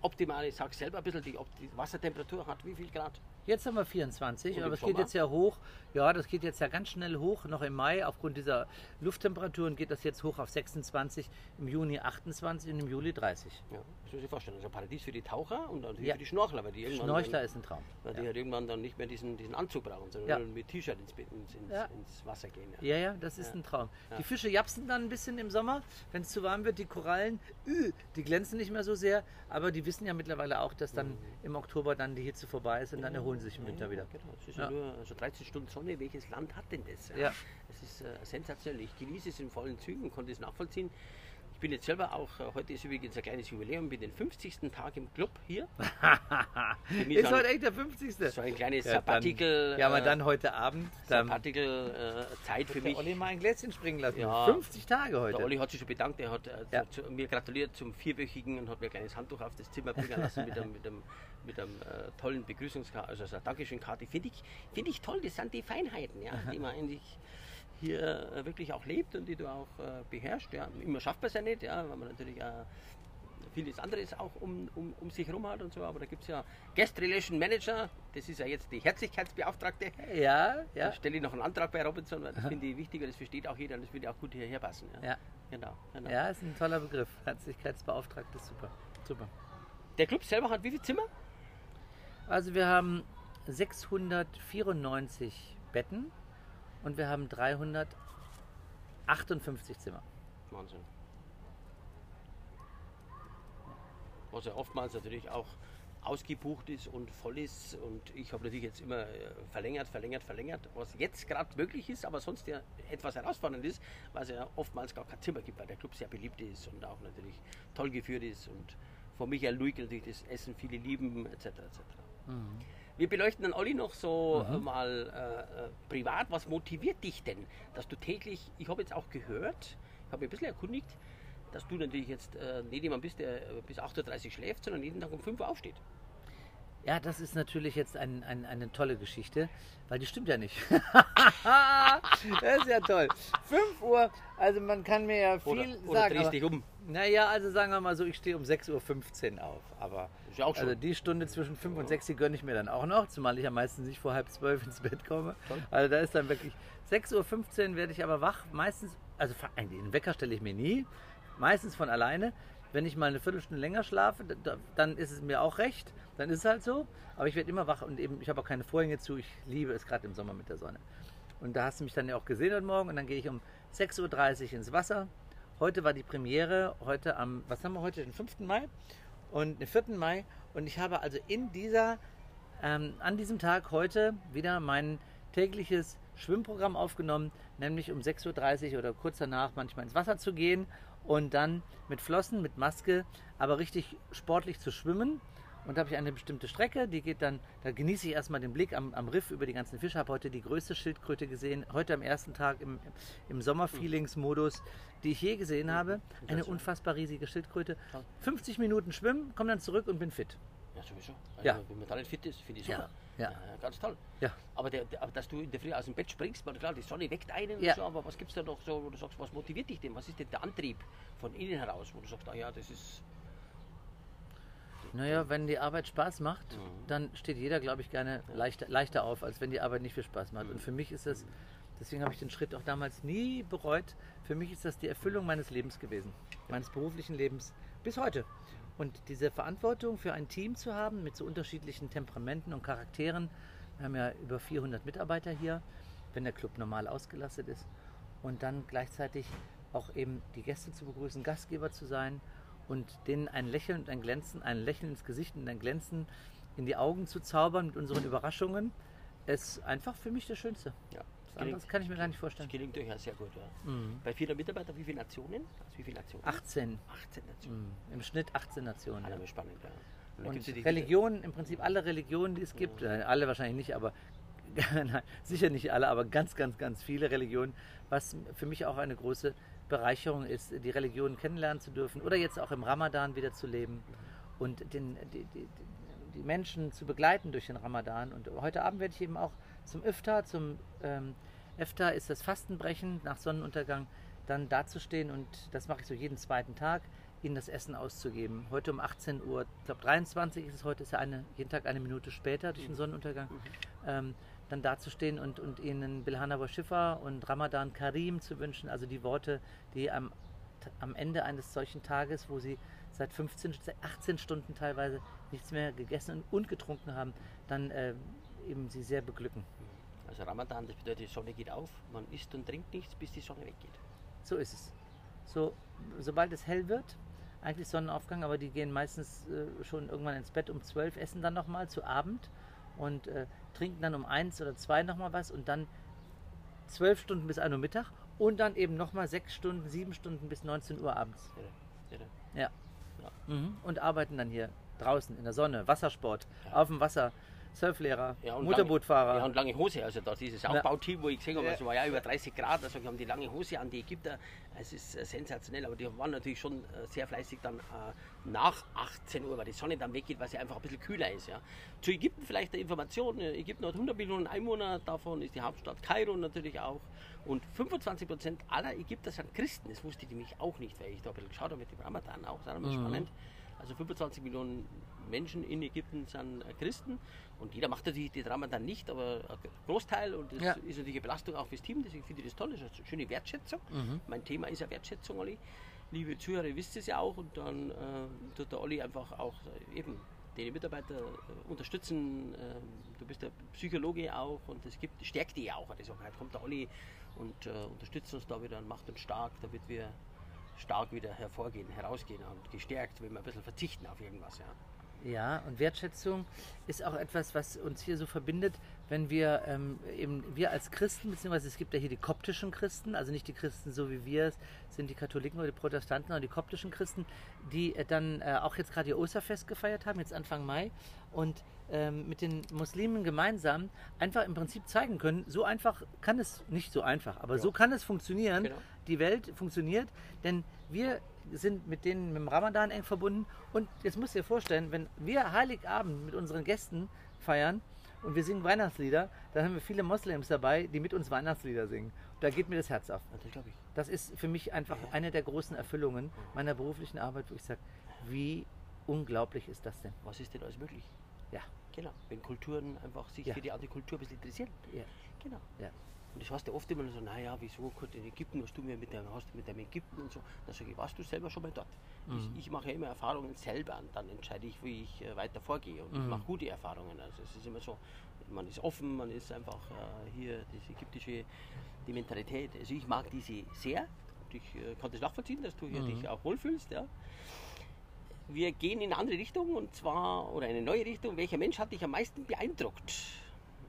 Speaker 1: optimale, sag selber ein bisschen, die, die Wassertemperatur hat, wie viel Grad?
Speaker 2: Jetzt haben wir 24,
Speaker 1: Und
Speaker 2: aber es geht jetzt ja hoch. Ja, das geht jetzt ja ganz schnell hoch. Noch im Mai, aufgrund dieser Lufttemperaturen, geht das jetzt hoch auf 26, im Juni 28 und im Juli 30.
Speaker 1: Ja, das muss sich vorstellen. Also Paradies für die Taucher und natürlich
Speaker 2: Ja.
Speaker 1: für die Schnorchler, weil die irgendwann
Speaker 2: Schnorchler
Speaker 1: dann,
Speaker 2: ist ein Traum.
Speaker 1: weil die
Speaker 2: Ja.
Speaker 1: halt irgendwann dann nicht mehr diesen, diesen Anzug brauchen, sondern
Speaker 2: Ja.
Speaker 1: mit T-Shirt ins, ins, ins, Wasser gehen.
Speaker 2: Ja, ja, das ist ein Traum. Die Fische japsen dann ein bisschen im Sommer, wenn es zu warm wird. Die Korallen, üh, die glänzen nicht mehr so sehr, aber die wissen ja mittlerweile auch, dass dann im Oktober dann die Hitze vorbei ist und dann erholen sie sich im Winter
Speaker 1: ja,
Speaker 2: wieder.
Speaker 1: Genau. Es ist ja. Nur also 13 Stunden Sonne. Welches Land hat denn das?
Speaker 2: Ja.
Speaker 1: Es ist äh, sensationell. Ich genieße es in vollen Zügen und konnte es nachvollziehen. Ich bin jetzt selber auch, äh, heute ist übrigens ein kleines Jubiläum, bin den 50. Tag im Club hier.
Speaker 2: Ist heute echt der 50.
Speaker 1: So ein kleines
Speaker 2: Ja, dann-
Speaker 1: Sabbatical.
Speaker 2: Ja, aber
Speaker 1: äh,
Speaker 2: dann heute Abend. Dann
Speaker 1: Sabbatical äh, Zeit für mich.
Speaker 2: Olli mal ein Gläschen springen lassen.
Speaker 1: Ja.
Speaker 2: 50 Tage heute.
Speaker 1: Der Olli hat sich schon bedankt, er hat äh,
Speaker 2: Ja.
Speaker 1: zu, zu, mir gratuliert zum vierwöchigen und hat mir ein kleines Handtuch auf das Zimmer bringen lassen mit einem, mit einem, mit einem äh, tollen Begrüßungskarte, also so eine Dankeschön-Karte. Finde ich, find ich toll, das sind die Feinheiten, ja, die man eigentlich hier äh, wirklich auch lebt und die du auch äh, beherrschst. Ja. Immer schafft man es ja nicht, ja, weil man natürlich äh, vieles anderes auch um, um, um sich herum hat und so, aber da gibt es ja Guest Relation Manager, das ist ja jetzt die Herzlichkeitsbeauftragte.
Speaker 2: Ja, ja.
Speaker 1: Da stelle ich noch einen Antrag bei Robinson, weil das finde ich wichtig, weil das versteht auch jeder und das würde auch gut hierher passen. Ja.
Speaker 2: Ja.
Speaker 1: Genau, genau.
Speaker 2: Ja, ist ein toller Begriff. Herzlichkeitsbeauftragte, super. Super.
Speaker 1: Der Club selber hat wie viele Zimmer?
Speaker 2: Also wir haben 694 Betten und wir haben 358 Zimmer.
Speaker 1: Wahnsinn. Was ja oftmals natürlich auch ausgebucht ist und voll ist. Und ich habe natürlich jetzt immer äh, verlängert, verlängert, verlängert, was jetzt gerade möglich ist, aber sonst ja etwas herausfordernd ist, weil es ja oftmals gar kein Zimmer gibt, weil der Club sehr beliebt ist und auch natürlich toll geführt ist und von Michael Luig natürlich das Essen viele lieben, etc. etc. Wir beleuchten dann Olli noch so äh, mal äh, äh, privat. Was motiviert dich denn, dass du täglich, ich habe jetzt auch gehört, ich habe mich ein bisschen erkundigt, dass du natürlich jetzt äh, nicht jemand bist, der bis 8.30 Uhr schläft, sondern jeden Tag um 5 Uhr aufsteht.
Speaker 2: Ja, das ist natürlich jetzt ein, ein, eine tolle Geschichte, weil die stimmt ja nicht. das ist ja toll. 5 Uhr, also man kann mir ja viel
Speaker 1: Oder, oder
Speaker 2: sagen.
Speaker 1: drehst
Speaker 2: aber-
Speaker 1: dich um.
Speaker 2: Naja, also sagen wir mal so, ich stehe um 6.15 Uhr auf. Aber
Speaker 1: Ist ja auch schon.
Speaker 2: also die Stunde zwischen 5 und 6, die gönne ich mir dann auch noch, zumal ich ja meistens nicht vor halb zwölf ins Bett komme. Also da ist dann wirklich 6.15 Uhr werde ich aber wach. Meistens, also eigentlich den Wecker stelle ich mir nie, meistens von alleine. Wenn ich mal eine Viertelstunde länger schlafe, da- da- dann ist es mir auch recht. Dann ist es halt so. Aber ich werde immer wach und eben, ich habe auch keine Vorhänge zu. Ich liebe es gerade im Sommer mit der Sonne. Und da hast du mich dann ja auch gesehen heute Morgen. Und dann gehe ich um 6.30 Uhr ins Wasser. Heute war die Premiere, heute am, was haben wir heute, den 5. Mai? Und den 4. Mai. Und ich habe also in dieser ähm, an diesem Tag heute wieder mein tägliches Schwimmprogramm aufgenommen, nämlich um 6.30 Uhr oder kurz danach manchmal ins Wasser zu gehen und dann mit Flossen, mit Maske, aber richtig sportlich zu schwimmen. Und da habe ich eine bestimmte Strecke, die geht dann, da genieße ich erstmal den Blick am, am Riff über die ganzen Fische. Habe heute die größte Schildkröte gesehen, heute am ersten Tag im, im Sommerfeelingsmodus, die ich je gesehen habe. Eine unfassbar riesige Schildkröte. 50 Minuten schwimmen, komme dann zurück und bin fit.
Speaker 1: Ja, sowieso. Also,
Speaker 2: Ja.
Speaker 1: Wenn man da nicht fit ist, finde ich super.
Speaker 2: Ja, ja.
Speaker 1: ganz toll.
Speaker 2: Ja.
Speaker 1: Aber, der, der, dass du in der Früh aus dem Bett springst, man, klar, die Sonne weckt einen
Speaker 2: Ja.
Speaker 1: und so, aber was gibt es da noch so, wo du sagst, was motiviert dich denn? Was ist denn der Antrieb von innen heraus, wo du sagst, ah ja, das ist.
Speaker 2: Naja, wenn die Arbeit Spaß macht,
Speaker 1: Mhm.
Speaker 2: dann steht jeder, glaube ich, gerne leichter, leichter auf, als wenn die Arbeit nicht viel Spaß macht. Und für mich ist das, deswegen habe ich den Schritt auch damals nie bereut, für mich ist das die Erfüllung meines Lebens gewesen, meines beruflichen Lebens bis heute. Und diese Verantwortung für ein Team zu haben mit so unterschiedlichen Temperamenten und Charakteren, wir haben ja über 400 Mitarbeiter hier, wenn der Club normal ausgelastet ist, und dann gleichzeitig auch eben die Gäste zu begrüßen, Gastgeber zu sein und denen ein Lächeln und ein Glänzen, ein Lächeln ins Gesicht und ein Glänzen in die Augen zu zaubern mit unseren Überraschungen, ist einfach für mich das Schönste.
Speaker 1: Ja,
Speaker 2: Das kann ich mir gar nicht
Speaker 1: Das
Speaker 2: vorstellen.
Speaker 1: gelingt durchaus sehr gut. Ja.
Speaker 2: Mhm.
Speaker 1: Bei 400 Mitarbeitern, wie viele Nationen? Also wie viele Nationen?
Speaker 2: 18.
Speaker 1: 18 Nationen.
Speaker 2: Mhm. Im Schnitt 18 Nationen.
Speaker 1: Ja.
Speaker 2: Ja.
Speaker 1: Ja. spannend, ja. Und
Speaker 2: Und
Speaker 1: ja
Speaker 2: Religionen, im Prinzip alle Religionen, die es gibt, äh, alle wahrscheinlich nicht, aber nein, sicher nicht alle, aber ganz, ganz, ganz viele Religionen, was für mich auch eine große Bereicherung ist, die Religionen kennenlernen zu dürfen oder jetzt auch im Ramadan wieder zu leben und den, die, die, die Menschen zu begleiten durch den Ramadan. Und heute Abend werde ich eben auch zum Iftar, zum ähm, Iftar ist das Fastenbrechen nach Sonnenuntergang, dann dazustehen und das mache ich so jeden zweiten Tag, ihnen das Essen auszugeben. Heute um 18 Uhr, ich glaube 23 ist es heute, ist ja eine, jeden Tag eine Minute später durch den Sonnenuntergang, ähm, dann dazustehen und, und ihnen Bilhana Shifa und Ramadan Karim zu wünschen, also die Worte, die am, am Ende eines solchen Tages, wo sie seit 15, seit 18 Stunden teilweise nichts mehr gegessen und, und getrunken haben, dann äh, eben sie sehr beglücken.
Speaker 1: Also Ramadan, das bedeutet, die Sonne geht auf, man isst und trinkt nichts, bis die Sonne weggeht.
Speaker 2: So ist es. So, sobald es hell wird, eigentlich Sonnenaufgang, aber die gehen meistens äh, schon irgendwann ins Bett um 12, essen dann nochmal zu Abend und äh, trinken dann um eins oder zwei nochmal was und dann zwölf Stunden bis 1 Uhr Mittag und dann eben nochmal sechs Stunden, sieben Stunden bis 19 Uhr abends.
Speaker 1: Ja, ja.
Speaker 2: Mhm. Und arbeiten dann hier draußen in der Sonne, Wassersport,
Speaker 1: Ja.
Speaker 2: auf dem Wasser, Surflehrer,
Speaker 1: Ja, und
Speaker 2: Motorbootfahrer.
Speaker 1: Lange, ja, und lange Hose. Also da dieses. Aufbauteam, wo ich gesehen habe, es war ja über 30 Grad, also wir haben die lange Hose an, die Ägypter. Es ist äh, sensationell, aber die waren natürlich schon äh, sehr fleißig dann äh, nach 18 Uhr, weil die Sonne dann weggeht, weil sie einfach ein bisschen kühler ist. Ja. Zu Ägypten vielleicht eine Information. Ägypten hat 100 Millionen Einwohner, davon ist die Hauptstadt Kairo natürlich auch. Und 25 Prozent aller Ägypter sind Christen. Das wusste ich nämlich auch nicht, weil ich da ein bisschen geschaut habe mit dem Ramadan auch. Das immer
Speaker 2: Mhm.
Speaker 1: spannend. Also 25 Millionen Menschen in Ägypten sind äh, Christen und jeder macht natürlich die Ramadan nicht, aber ein Großteil und das
Speaker 2: Ja.
Speaker 1: ist natürlich eine Belastung auch fürs Team, deswegen finde ich das toll, das ist eine schöne Wertschätzung.
Speaker 2: Mhm.
Speaker 1: Mein Thema ist ja Wertschätzung, Olli. Liebe Zuhörer, ihr wisst es ja auch und dann äh, tut der Olli einfach auch äh, eben deine Mitarbeiter äh, unterstützen. Äh, du bist der Psychologe auch und das gibt, stärkt die ja auch. Also heute kommt der Olli und äh, unterstützt uns da wieder und macht uns stark, damit wir stark wieder hervorgehen, herausgehen und gestärkt, wenn wir ein bisschen verzichten auf irgendwas. Ja.
Speaker 2: Ja, und Wertschätzung ist auch etwas, was uns hier so verbindet, wenn wir ähm, eben, wir als Christen, beziehungsweise es gibt ja hier die koptischen Christen, also nicht die Christen so wie wir es sind, die Katholiken oder die Protestanten, sondern die koptischen Christen, die äh, dann äh, auch jetzt gerade ihr Osterfest gefeiert haben, jetzt Anfang Mai, und ähm, mit den Muslimen gemeinsam einfach im Prinzip zeigen können, so einfach kann es, nicht so einfach, aber
Speaker 1: Ja.
Speaker 2: so kann es funktionieren,
Speaker 1: Genau.
Speaker 2: die Welt funktioniert, denn wir sind mit denen mit dem Ramadan eng verbunden und jetzt musst du dir vorstellen, wenn wir Heiligabend mit unseren Gästen feiern und wir singen Weihnachtslieder, dann haben wir viele Moslems dabei, die mit uns Weihnachtslieder singen. Und da geht mir das Herz auf.
Speaker 1: Das
Speaker 2: ist für mich einfach eine der großen Erfüllungen meiner beruflichen Arbeit, wo ich sage, wie unglaublich ist das denn?
Speaker 1: Was ist denn alles möglich?
Speaker 2: Ja.
Speaker 1: Genau. Wenn Kulturen einfach sich
Speaker 2: Ja.
Speaker 1: für die andere Kultur ein bisschen interessieren.
Speaker 2: Ja.
Speaker 1: Genau.
Speaker 2: Ja.
Speaker 1: Und das heißt ja oft immer so, naja, wieso Gott in Ägypten, was tun wir mit dem, hast du mit dem Ägypten und so. Da sage ich, warst du selber schon mal dort?
Speaker 2: Mhm.
Speaker 1: Ich, ich mache ja immer Erfahrungen selber und dann entscheide ich, wie ich äh, weiter vorgehe. Und ich
Speaker 2: Mhm.
Speaker 1: mache gute Erfahrungen. Also es ist immer so, man ist offen, man ist einfach äh, hier, diese ägyptische, die Mentalität. Also ich mag diese sehr. Und ich äh, kann das nachvollziehen, dass du hier
Speaker 2: Mhm.
Speaker 1: dich auch wohlfühlst. Ja. wir gehen in eine andere Richtung und zwar, oder eine neue Richtung. Welcher Mensch hat dich am meisten beeindruckt?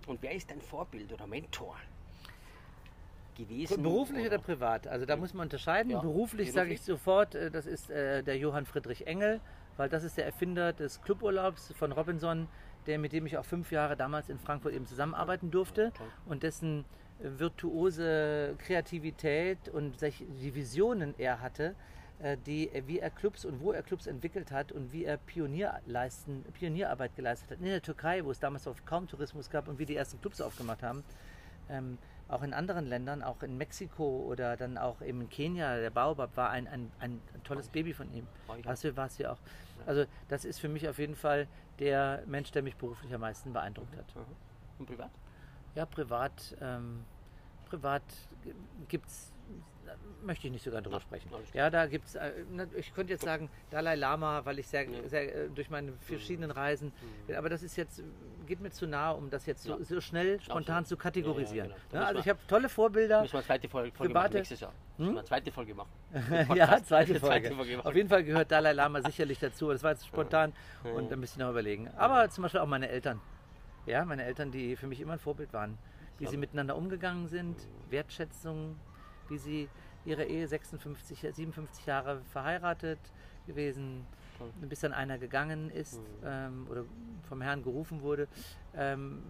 Speaker 1: Und wer ist dein Vorbild oder Mentor gewesen?
Speaker 2: Beruflich oder privat? Also da muss man unterscheiden.
Speaker 1: Ja,
Speaker 2: beruflich sage ich sofort, äh, das ist äh, der Johann Friedrich Engel, weil das ist der Erfinder des Cluburlaubs von Robinson, der mit dem ich auch fünf Jahre damals in Frankfurt eben zusammenarbeiten durfte
Speaker 1: toll.
Speaker 2: und dessen äh, virtuose Kreativität und die Visionen er hatte, äh, die, wie er Clubs und wo er Clubs entwickelt hat und wie er Pionier leisten, Pionierarbeit geleistet hat. In der Türkei, wo es damals auch kaum Tourismus gab und wie die ersten Clubs aufgemacht haben. Ähm, auch in anderen Ländern, auch in Mexiko oder dann auch eben in Kenia, der Baobab war ein, ein, ein tolles Baby von ihm. Warst du, warst du auch. Also das ist für mich auf jeden Fall der Mensch, der mich beruflich am meisten beeindruckt hat.
Speaker 1: Mhm. Und privat?
Speaker 2: Ja, privat, ähm, privat gibt es, möchte ich nicht sogar drüber
Speaker 1: Ja,
Speaker 2: sprechen. Ja, da gibt es, äh, na, ich könnte jetzt sagen Dalai Lama, weil ich sehr.
Speaker 1: Mhm.
Speaker 2: sehr äh, durch meine verschiedenen Reisen, aber das ist jetzt, geht mir zu nahe, um das jetzt so, so schnell, spontan
Speaker 1: Absolut.
Speaker 2: zu kategorisieren.
Speaker 1: Ja, ja, genau.
Speaker 2: Ja,
Speaker 1: müssen
Speaker 2: also ich habe tolle Vorbilder.
Speaker 1: Müssen wir eine zweite Folge, Folge machen nächstes Jahr. Wir eine zweite Folge machen.
Speaker 2: ja, zweite Folge. Auf jeden Fall gehört Dalai Lama sicherlich dazu. Das war jetzt spontan und da müsste ich noch überlegen. Aber zum Beispiel auch meine Eltern. Ja, meine Eltern, die für mich immer ein Vorbild waren. Wie sie miteinander umgegangen sind, Wertschätzung, wie sie ihre Ehe 56, 57 Jahre verheiratet gewesen, bis dann einer gegangen ist ähm, oder vom Herrn gerufen wurde. Ähm,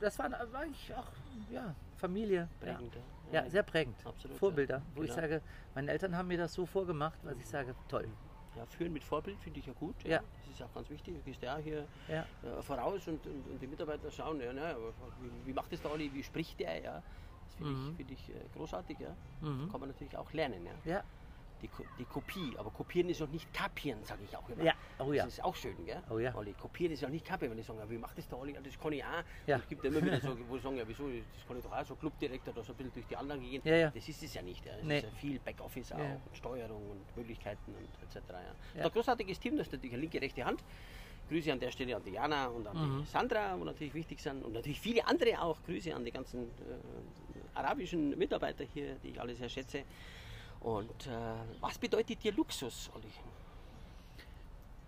Speaker 2: das war, war eigentlich auch ja, Familie. Ja.
Speaker 1: Prägend,
Speaker 2: Ja, sehr prägend.
Speaker 1: Absolut,
Speaker 2: Vorbilder,
Speaker 1: ja.
Speaker 2: wo ich
Speaker 1: Genau.
Speaker 2: sage, meine Eltern haben mir das so vorgemacht, was ich sage, toll.
Speaker 1: Ja, führen mit Vorbild finde ich ja gut.
Speaker 2: Ja.
Speaker 1: Das ist auch ganz wichtig. Du gehst ja hier
Speaker 2: Ja.
Speaker 1: äh, voraus und, und, und die Mitarbeiter schauen, ja, ne, wie, wie macht das der Olli, wie spricht der? Ja? Das finde
Speaker 2: Mhm.
Speaker 1: ich, find ich äh, großartig. Ja?
Speaker 2: Mhm.
Speaker 1: Kann man natürlich auch lernen. Ja?
Speaker 2: Ja,
Speaker 1: Die, die Kopie, aber kopieren ist noch nicht kapieren, sage ich auch immer.
Speaker 2: ja, oh ja.
Speaker 1: Das ist auch schön, gell?
Speaker 2: Oh ja.
Speaker 1: Olli, kopieren ist ja nicht kapieren, wenn ich sage, ja, wie macht das der Olli? Das kann ich auch.
Speaker 2: Ja.
Speaker 1: Und Es gibt immer wieder so, wo sagen, ja, wieso, das kann ich doch auch so Clubdirektor oder so ein bisschen durch die Anlage gehen.
Speaker 2: Ja, ja.
Speaker 1: Das ist es ja nicht. Ja. Es
Speaker 2: Nee.
Speaker 1: ist ja viel Backoffice auch und Steuerung und Möglichkeiten und etc. Ja.
Speaker 2: Ja.
Speaker 1: Ein großartiges Team, das ist natürlich eine linke, rechte Hand. Grüße an der Stelle an Diana und an
Speaker 2: Mhm.
Speaker 1: die Sandra, wo natürlich wichtig sind. Und natürlich viele andere auch. Grüße an die ganzen äh, arabischen Mitarbeiter hier, die ich alle sehr schätze. Und äh, was bedeutet dir Luxus, Olli?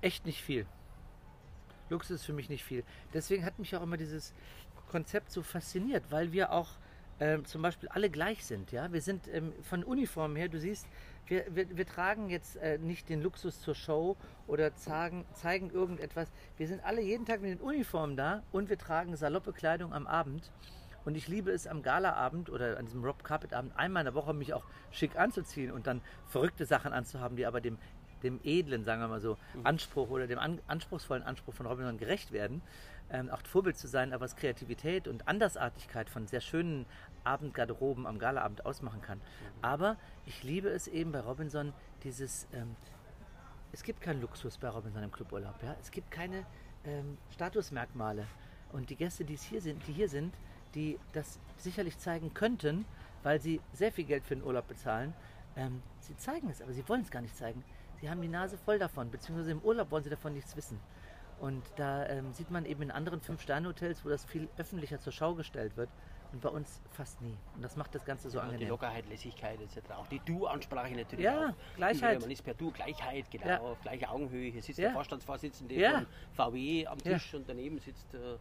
Speaker 2: echt nicht viel. Luxus ist für mich nicht viel. Deswegen hat mich auch immer dieses Konzept so fasziniert, weil wir auch ähm, zum Beispiel alle gleich sind. Ja? Wir sind ähm, von Uniformen her, du siehst, wir, wir, wir tragen jetzt äh, nicht den Luxus zur Show oder zeigen, zeigen irgendetwas. Wir sind alle jeden Tag mit den Uniformen da und wir tragen saloppe Kleidung am Abend. Und ich liebe es am Galaabend oder an diesem Rob Carpet Abend einmal in der Woche mich auch schick anzuziehen und dann verrückte Sachen anzuhaben, die aber dem, dem edlen, sagen wir mal so, Anspruch oder dem an, anspruchsvollen Anspruch von Robinson gerecht werden. Ähm, auch Vorbild zu sein, aber was Kreativität und Andersartigkeit von sehr schönen Abendgarderoben am Galaabend ausmachen kann. Aber ich liebe es eben bei Robinson, dieses, ähm, es gibt keinen Luxus bei Robinson im Cluburlaub. Ja? Es gibt keine ähm, Statusmerkmale. Und die Gäste, die es hier sind, die hier sind, die das sicherlich zeigen könnten, weil sie sehr viel Geld für den Urlaub bezahlen, ähm, sie zeigen es, aber sie wollen es gar nicht zeigen. Sie haben die Nase voll davon, beziehungsweise im Urlaub wollen sie davon nichts wissen. Und da ähm, sieht man eben in anderen Fünf-Sterne-Hotels, wo das viel öffentlicher zur Schau gestellt wird. Und bei uns fast nie. Und das macht das Ganze so
Speaker 1: die
Speaker 2: angenehm.
Speaker 1: Lockerheit, Lässigkeit etc. Auch die Du-Ansprache natürlich.
Speaker 2: Ja,
Speaker 1: auch.
Speaker 2: Gleichheit.
Speaker 1: Man ist per Du, Gleichheit, genau,
Speaker 2: Ja.
Speaker 1: auf gleicher Augenhöhe. Hier sitzt
Speaker 2: Ja.
Speaker 1: der Vorstandsvorsitzende
Speaker 2: Ja.
Speaker 1: von VW am
Speaker 2: Ja.
Speaker 1: Tisch und daneben sitzt, äh,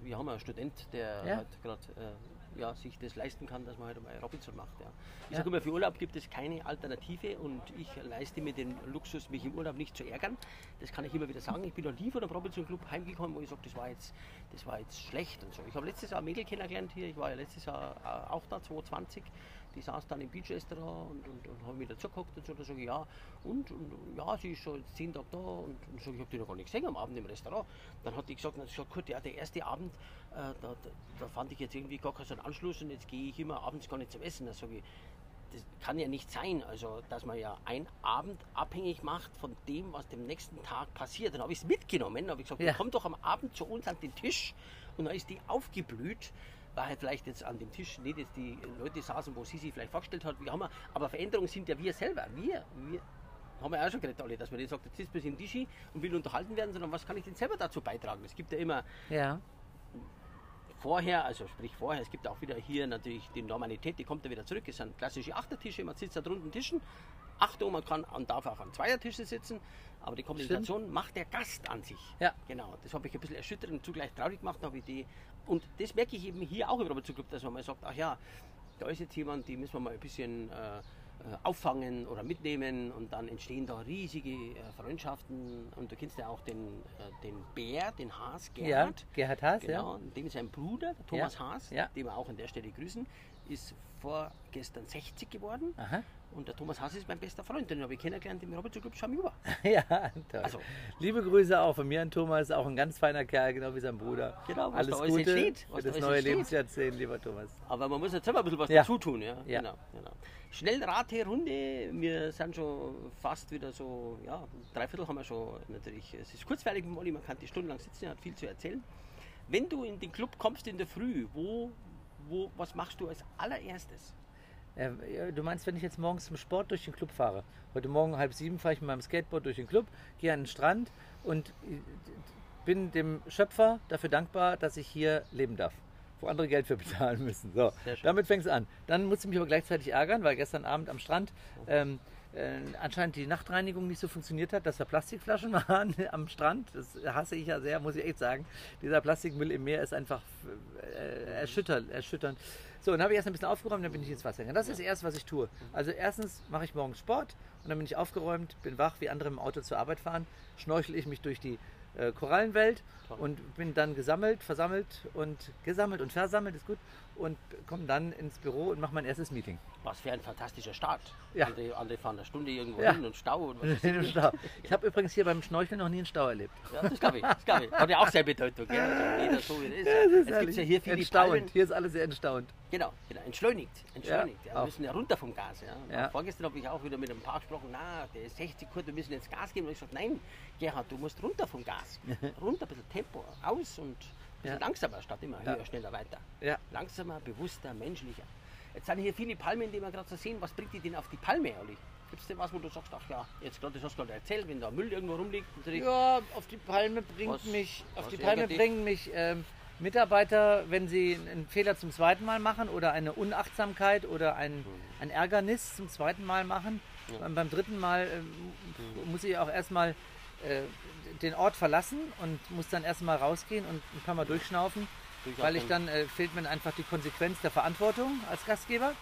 Speaker 1: wir haben einen Student, der
Speaker 2: Ja.
Speaker 1: halt gerade äh, ja, sich das leisten kann, dass man halt mal Robinson macht. Ja. Ich
Speaker 2: Ja.
Speaker 1: sage immer, für Urlaub gibt es keine Alternative und ich leiste mir den Luxus, mich im Urlaub nicht zu ärgern. Das kann ich immer wieder sagen. Ich bin noch nie von einem Robinson Club heimgekommen, wo ich sage, das war jetzt, das war jetzt schlecht und so. Ich habe letztes Jahr ein Mädel kennengelernt hier. Ich war ja letztes Jahr äh, auch da, 2020. Die saß dann im Beach-Restaurant und, und, und habe mich dazugeguckt und so. Da sage ich, ja, und, und ja, sie ist schon zehn Tage da und, und sage ich, habe die noch gar nicht gesehen am Abend im Restaurant. Dann hat die gesagt, na, gesagt gut, ja, der erste Abend, da, da, da fand ich jetzt irgendwie gar keinen Anschluss und jetzt gehe ich immer abends gar nicht zum Essen. Da sage ich, das kann ja nicht sein, also dass man ja einen Abend abhängig macht von dem, was dem nächsten Tag passiert. Dann habe ich es mitgenommen, habe ich gesagt,
Speaker 2: Ja.
Speaker 1: komm doch am Abend zu uns an den Tisch und dann ist die aufgeblüht, weil halt vielleicht jetzt an dem Tisch nicht jetzt die Leute saßen, wo sie sich vielleicht vorgestellt hat, wie haben wir, aber Veränderungen sind ja wir selber, wir, wir haben wir auch schon geredet alle, dass man nicht sagt, jetzt sitzt man im Tischi und will unterhalten werden, sondern was kann ich denn selber dazu beitragen? Es gibt ja immer
Speaker 2: Ja,
Speaker 1: vorher, also sprich vorher, es gibt auch wieder hier natürlich die Normalität, die kommt ja wieder zurück. Es sind klassische Achtertische, man sitzt da drunten Tischen, Achtung, man kann und darf auch an Zweiertische sitzen, aber die Kommunikation macht der Gast an sich.
Speaker 2: Ja.
Speaker 1: Genau, das habe ich ein bisschen erschüttert und zugleich traurig gemacht, habe ich die. Und das merke ich eben hier auch im Robinson Club, dass man mal sagt, ach ja, da ist jetzt jemand, die müssen wir mal ein bisschen äh, auffangen oder mitnehmen und dann entstehen da riesige äh, Freundschaften und du kennst ja auch den, äh, den Bär, den Haas
Speaker 2: Ja,
Speaker 1: Gerhard.
Speaker 2: Gerhard Haas,
Speaker 1: Genau,
Speaker 2: ja.
Speaker 1: dem ist sein Bruder, der Thomas
Speaker 2: Ja,
Speaker 1: Haas,
Speaker 2: ja.
Speaker 1: den wir auch an der Stelle grüßen, ist vorgestern 60 geworden
Speaker 2: Aha.
Speaker 1: Und der Thomas Haas ist mein bester Freund, den habe ich kennengelernt im Robinson Club Schamüber.
Speaker 2: ja, toll.
Speaker 1: Also-
Speaker 2: Liebe Grüße auch von mir an Thomas, auch ein ganz feiner Kerl, genau wie sein Bruder.
Speaker 1: Genau,
Speaker 2: alles Gute
Speaker 1: entsteht,
Speaker 2: für
Speaker 1: da
Speaker 2: das neue. Lebensjahrzehnt, lieber Thomas.
Speaker 1: Aber man muss jetzt selber ein bisschen was
Speaker 2: Ja.
Speaker 1: dazu tun. Ja?
Speaker 2: Ja.
Speaker 1: Genau, genau. Schnell Runde. Wir sind schon fast wieder so, ja, dreiviertel haben wir schon natürlich. Es ist kurzweilig mit dem Olli, man kann die stundenlang sitzen, er hat viel zu erzählen. Wenn du in den Club kommst in der Früh, wo, wo, was machst du als allererstes?
Speaker 2: Äh, du meinst, wenn ich jetzt morgens zum Sport durch den Club fahre? Heute Morgen halb sieben fahre ich mit meinem Skateboard durch den Club, gehe an den Strand und äh, bin dem Schöpfer dafür dankbar, dass ich hier leben darf. Wo andere Geld für bezahlen müssen. So, damit fängt es an. Dann musste ich mich aber gleichzeitig ärgern, weil gestern Abend am Strand ähm, äh, anscheinend die Nachtreinigung nicht so funktioniert hat, dass da Plastikflaschen waren am Strand. Das hasse ich ja sehr, muss ich echt sagen. Dieser Plastikmüll im Meer ist einfach äh, erschütternd. erschütternd. So, dann habe ich erst ein bisschen aufgeräumt, dann bin ich ins Wasser gegangen. Das ist das Erste, was ich tue. Also erstens mache ich morgens Sport und dann bin ich aufgeräumt, bin wach, wie andere im Auto zur Arbeit fahren, schnorchel ich mich durch die äh, Korallenwelt und bin dann gesammelt, versammelt und gesammelt und versammelt, ist gut, und komme dann ins Büro und mache mein erstes Meeting.
Speaker 1: Was für ein fantastischer Start.
Speaker 2: Ja.
Speaker 1: Andere, andere fahren eine Stunde irgendwo
Speaker 2: Ja.
Speaker 1: hin und Stau. Und was ich.
Speaker 2: Stau. Ich habe übrigens hier beim Schnorcheln noch nie einen Stau erlebt.
Speaker 1: Ja, das glaube ich. Das glaube ich. Hat ja auch sehr Bedeutung. Gell? Also jeder so wie es ist. Jetzt gibt es ja hier viele
Speaker 2: entstauend.
Speaker 1: Palmen.
Speaker 2: Hier ist alles sehr entstauend.
Speaker 1: Genau, genau, entschleunigt. entschleunigt. Ja, wir müssen ja runter vom Gas. Ja.
Speaker 2: Ja.
Speaker 1: Vorgestern habe ich auch wieder mit einem Paar gesprochen, na, der ist 60 Kurt, wir müssen jetzt Gas geben. Und ich gesagt, nein, Gerhard, du musst runter vom Gas. runter, ein bisschen Tempo, aus und ein bisschen
Speaker 2: Ja.
Speaker 1: langsamer statt immer
Speaker 2: Ja.
Speaker 1: höher, schneller, weiter.
Speaker 2: Ja.
Speaker 1: Langsamer, bewusster, menschlicher. Jetzt sind hier viele Palmen, die wir gerade so sehen. Was bringt die denn auf die Palme, Olli? Gibt es denn was, wo du sagst, ach ja, jetzt gerade, das hast du gerade erzählt, wenn da Müll irgendwo rumliegt.
Speaker 2: Ja, auf die Palme bringt
Speaker 1: Was-
Speaker 2: mich, auf die Palme bringen mich ähm, Mitarbeiter, wenn sie einen Fehler zum zweiten Mal machen oder eine Unachtsamkeit oder ein, ein Ärgernis zum zweiten Mal machen. Beim, beim dritten Mal ähm, muss ich auch erstmal äh, den Ort verlassen und muss dann erstmal rausgehen und ein paar Mal durchschnaufen, weil ich dann äh, fehlt mir einfach die Konsequenz der Verantwortung als Gastgeber.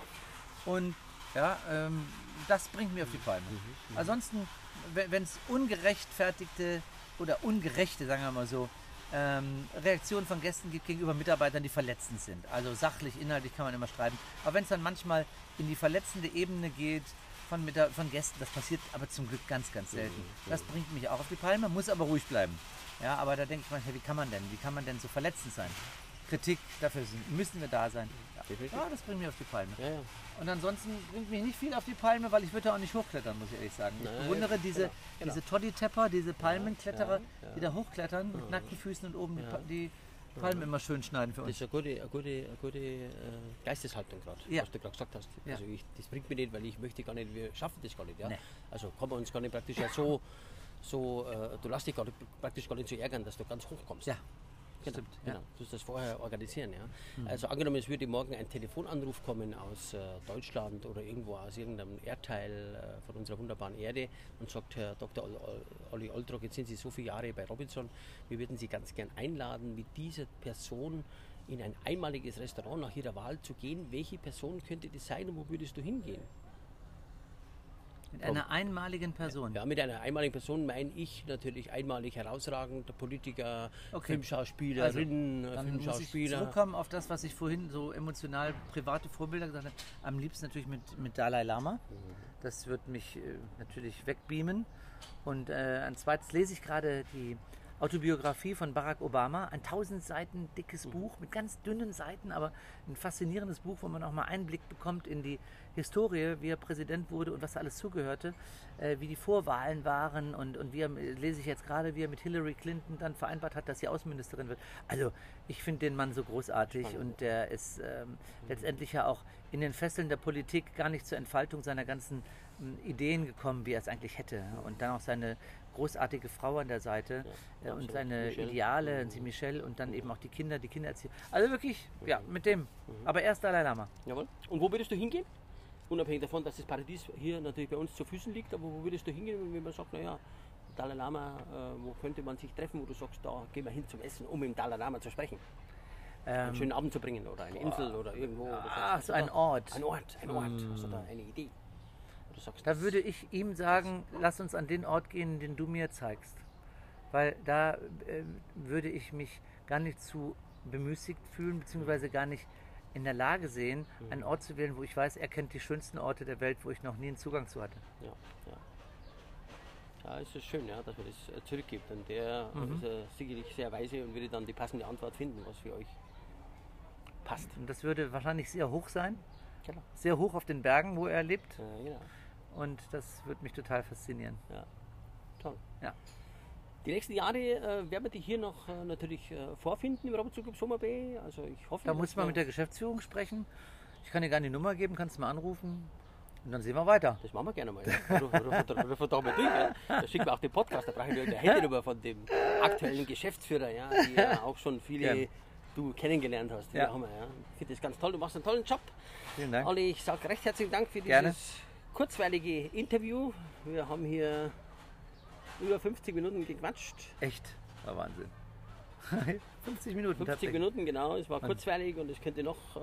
Speaker 2: Und ja, ähm, das bringt mir auf die Palme. Ansonsten, wenn es ungerechtfertigte oder ungerechte, sagen wir mal so, ähm, Reaktionen von Gästen gibt gegenüber Mitarbeitern, die verletzend sind. Also sachlich, inhaltlich kann man immer streiten. Aber wenn es dann manchmal in die verletzende Ebene geht von, von Gästen, das passiert aber zum Glück ganz, ganz selten. Das bringt mich auch auf die Palme, muss aber ruhig bleiben. Ja, aber da denke ich manchmal, wie kann man denn? Wie kann man denn so verletzend sein? Kritik, dafür sind, müssen wir da sein. Ja. Das bringt mich auf die Palme.
Speaker 1: Ja, ja.
Speaker 2: Und ansonsten bringt mich nicht viel auf die Palme, weil ich würde da auch nicht hochklettern, muss ich ehrlich sagen. Ich
Speaker 1: Nein,
Speaker 2: bewundere diese,
Speaker 1: genau, genau.
Speaker 2: diese Toddy-Tepper, diese Palmenkletterer, die da hochklettern mit nackten Füßen und oben die die Palmen immer schön schneiden für
Speaker 1: Das
Speaker 2: uns.
Speaker 1: ist eine gute, eine gute, eine gute äh, Geisteshaltung gerade, was du gerade gesagt hast. Also ich, das bringt mir nicht, weil ich möchte gar nicht, wir schaffen das gar nicht. Ja?
Speaker 2: Nee.
Speaker 1: Also kann man uns gar nicht praktisch ja so, so äh, du lässt dich gar nicht, praktisch gar nicht so ärgern, dass du ganz hoch kommst.
Speaker 2: Ja,
Speaker 1: genau.
Speaker 2: stimmt, ja.
Speaker 1: genau. Du musst das vorher organisieren. Ja? Also angenommen, es würde morgen ein Telefonanruf kommen aus äh, Deutschland oder irgendwo aus irgendeinem Erdteil äh, von unserer wunderbaren Erde und sagt, Herr Dr. Ol- Ol- Olli Oltrog, jetzt sind Sie so viele Jahre bei Robinson, wir würden Sie ganz gern einladen, mit dieser Person in ein einmaliges Restaurant nach Ihrer Wahl zu gehen. Welche Person könnte das sein und wo würdest du hingehen?
Speaker 2: Mit einer einmaligen Person.
Speaker 1: Ja, mit einer einmaligen Person meine ich natürlich einmalig herausragend, Politiker,
Speaker 2: Okay.
Speaker 1: Filmschauspielerin,
Speaker 2: Dann muss ich
Speaker 1: Filmschauspieler.
Speaker 2: zurückkommen auf das, was ich vorhin so emotional private Vorbilder gesagt habe. Am liebsten natürlich mit, mit Dalai Lama. Das wird mich äh, natürlich wegbeamen. Und äh, ein zweites lese ich gerade die Autobiografie von Barack Obama. Ein 1000 Seiten dickes Buch mit ganz dünnen Seiten, aber ein faszinierendes Buch, wo man auch mal Einblick bekommt in die Historie, wie er Präsident wurde und was da alles zugehörte, äh, wie die Vorwahlen waren und, und wie er, äh, lese ich jetzt gerade, wie er mit Hillary Clinton dann vereinbart hat, dass sie Außenministerin wird. Also ich finde den Mann so großartig und der ist ähm, letztendlich ja auch in den Fesseln der Politik gar nicht zur Entfaltung seiner ganzen ähm, Ideen gekommen, wie er es eigentlich hätte. Und dann auch seine großartige Frau an der Seite äh, und seine
Speaker 1: Michelle.
Speaker 2: Ideale, und sie Michelle und dann eben auch die Kinder, die Kindererziehung. Also wirklich, ja, mit dem. Aber erst Dalai Lama.
Speaker 1: Jawohl. Und wo würdest du hingehen? Unabhängig davon, dass das Paradies hier natürlich bei uns zu Füßen liegt, aber wo würdest du hingehen, wenn man sagt, naja, Dalai Lama, äh, wo könnte man sich treffen, wo du sagst, da gehen wir hin zum Essen, um mit dem Dalai Lama zu sprechen? einen schönen Abend zu bringen oder eine Insel oder irgendwo. oder
Speaker 2: Ähm, Ah, so ein
Speaker 1: oder-
Speaker 2: Ort.
Speaker 1: Ein Ort, ein Ort. Hast du da eine Idee? Sagst,
Speaker 2: Da würde ich ihm sagen, lass uns an den Ort gehen, den du mir zeigst. Weil da äh, würde ich mich gar nicht zu bemüßigt fühlen, beziehungsweise gar nicht in der Lage sehen, einen Ort zu wählen, wo ich weiß, er kennt die schönsten Orte der Welt, wo ich noch nie einen Zugang zu hatte.
Speaker 1: Ja, ja. Ja, es ist schön, ja, dass man das äh, zurückgibt. Und der
Speaker 2: Mhm.
Speaker 1: ist äh, sicherlich sehr weise und würde dann die passende Antwort finden, was für euch passt.
Speaker 2: Und das würde wahrscheinlich sehr hoch sein,
Speaker 1: Genau.
Speaker 2: sehr hoch auf den Bergen, wo er lebt.
Speaker 1: Äh, genau.
Speaker 2: Und das würde mich total faszinieren.
Speaker 1: Ja. Toll.
Speaker 2: Ja.
Speaker 1: Die nächsten Jahre äh, werden wir die hier noch äh, natürlich äh, vorfinden im Robinson Club Sommer Bay. Also ich hoffe,
Speaker 2: Da muss man
Speaker 1: wir-
Speaker 2: mit der Geschäftsführung sprechen. Ich kann dir gerne die Nummer geben, kannst du mal anrufen. Und dann sehen wir weiter.
Speaker 1: Das machen wir gerne mal. Ja. Ruf, ruf, da mal durch. Ja. Da schicken wir auch den Podcast. Da brauche ich nur eine Handynummer von dem aktuellen Geschäftsführer, ja, die ja auch schon viele
Speaker 2: Gern.
Speaker 1: du kennengelernt hast.
Speaker 2: Ja.
Speaker 1: wir, ja. Ich finde das ganz toll. Du machst einen tollen Job.
Speaker 2: Vielen Dank.
Speaker 1: Olli, ich sage recht herzlichen Dank für dieses
Speaker 2: Gerne.
Speaker 1: kurzweilige Interview. Wir haben hier über 50 Minuten gequatscht.
Speaker 2: Echt, war Wahnsinn. 50 Minuten
Speaker 1: 50
Speaker 2: tatsächlich.
Speaker 1: Minuten, genau. Es war kurzweilig und es könnte noch äh,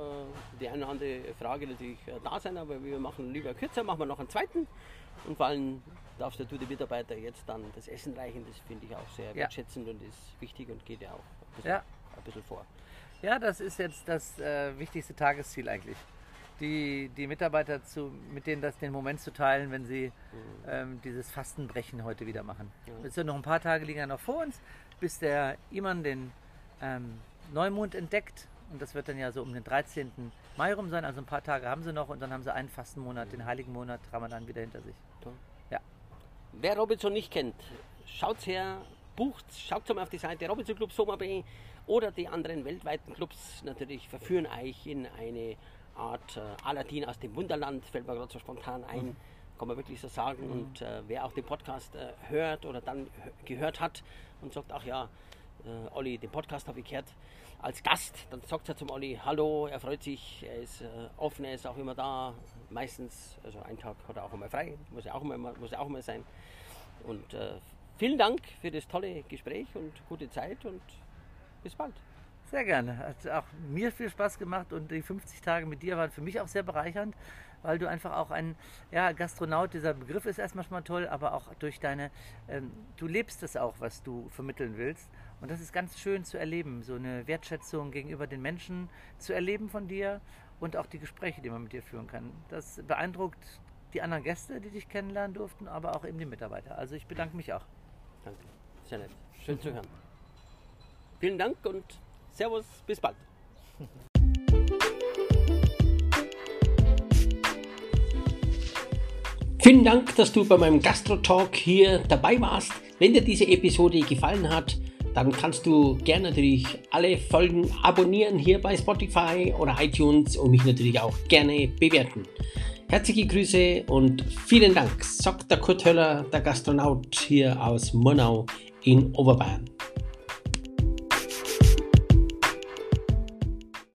Speaker 1: die eine oder andere Frage natürlich äh, da sein, aber wir machen lieber kürzer, machen wir noch einen zweiten. Und vor allem darfst du die Mitarbeiter jetzt dann das Essen reichen. Das finde ich auch sehr
Speaker 2: Ja.
Speaker 1: wertschätzend und ist wichtig und geht ja auch ein bisschen,
Speaker 2: Ja.
Speaker 1: ein bisschen vor.
Speaker 2: Ja, das ist jetzt das äh, wichtigste Tagesziel eigentlich. Die, die Mitarbeiter zu, mit denen das den Moment zu teilen, wenn sie ähm, dieses Fastenbrechen heute wieder machen.
Speaker 1: Ja.
Speaker 2: Jetzt sind noch ein paar Tage liegen ja noch vor uns, bis der Iman den ähm, Neumond entdeckt. Und das wird dann ja so um den 13. Mai rum sein. Also ein paar Tage haben sie noch und dann haben sie einen Fastenmonat, den heiligen Monat Ramadan wieder hinter sich. Ja.
Speaker 1: Wer Robinson nicht kennt, schaut's her, bucht, schaut mal auf die Seite Robinson Club Bay oder die anderen weltweiten Clubs natürlich verführen euch in eine Art äh, Aladdin aus dem Wunderland, fällt mir gerade so spontan ein, kann man wirklich so sagen. Und äh, wer auch den Podcast äh, hört oder dann hö- gehört hat und sagt, ach ja, äh, Olli, den Podcast habe ich gehört als Gast, dann sagt er zum Olli, hallo, er freut sich, er ist äh, offen, er ist auch immer da, meistens, also einen Tag hat er auch einmal frei, muss er auch mal, muss er auch mal sein. Und äh, vielen Dank für das tolle Gespräch und gute Zeit und bis bald.
Speaker 2: Sehr gerne. Hat auch mir viel Spaß gemacht und die 50 Tage mit dir waren für mich auch sehr bereichernd, weil du einfach auch ein ja, Gastronaut, dieser Begriff ist erstmal schon mal toll, aber auch durch deine, ähm, du lebst es auch, was du vermitteln willst. Und das ist ganz schön zu erleben, so eine Wertschätzung gegenüber den Menschen zu erleben von dir und auch die Gespräche, die man mit dir führen kann. Das beeindruckt die anderen Gäste, die dich kennenlernen durften, aber auch eben die Mitarbeiter. Also ich bedanke mich auch.
Speaker 1: Danke, sehr nett, schön zu hören. Vielen Dank und Servus, bis bald. Vielen Dank, dass du bei meinem Gastro-Talk hier dabei warst. Wenn dir diese Episode gefallen hat, dann kannst du gerne natürlich alle Folgen abonnieren hier bei Spotify oder iTunes und mich natürlich auch gerne bewerten. Herzliche Grüße und vielen Dank, sagt der Kurt Höller, der Gastronaut hier aus Murnau in Oberbayern.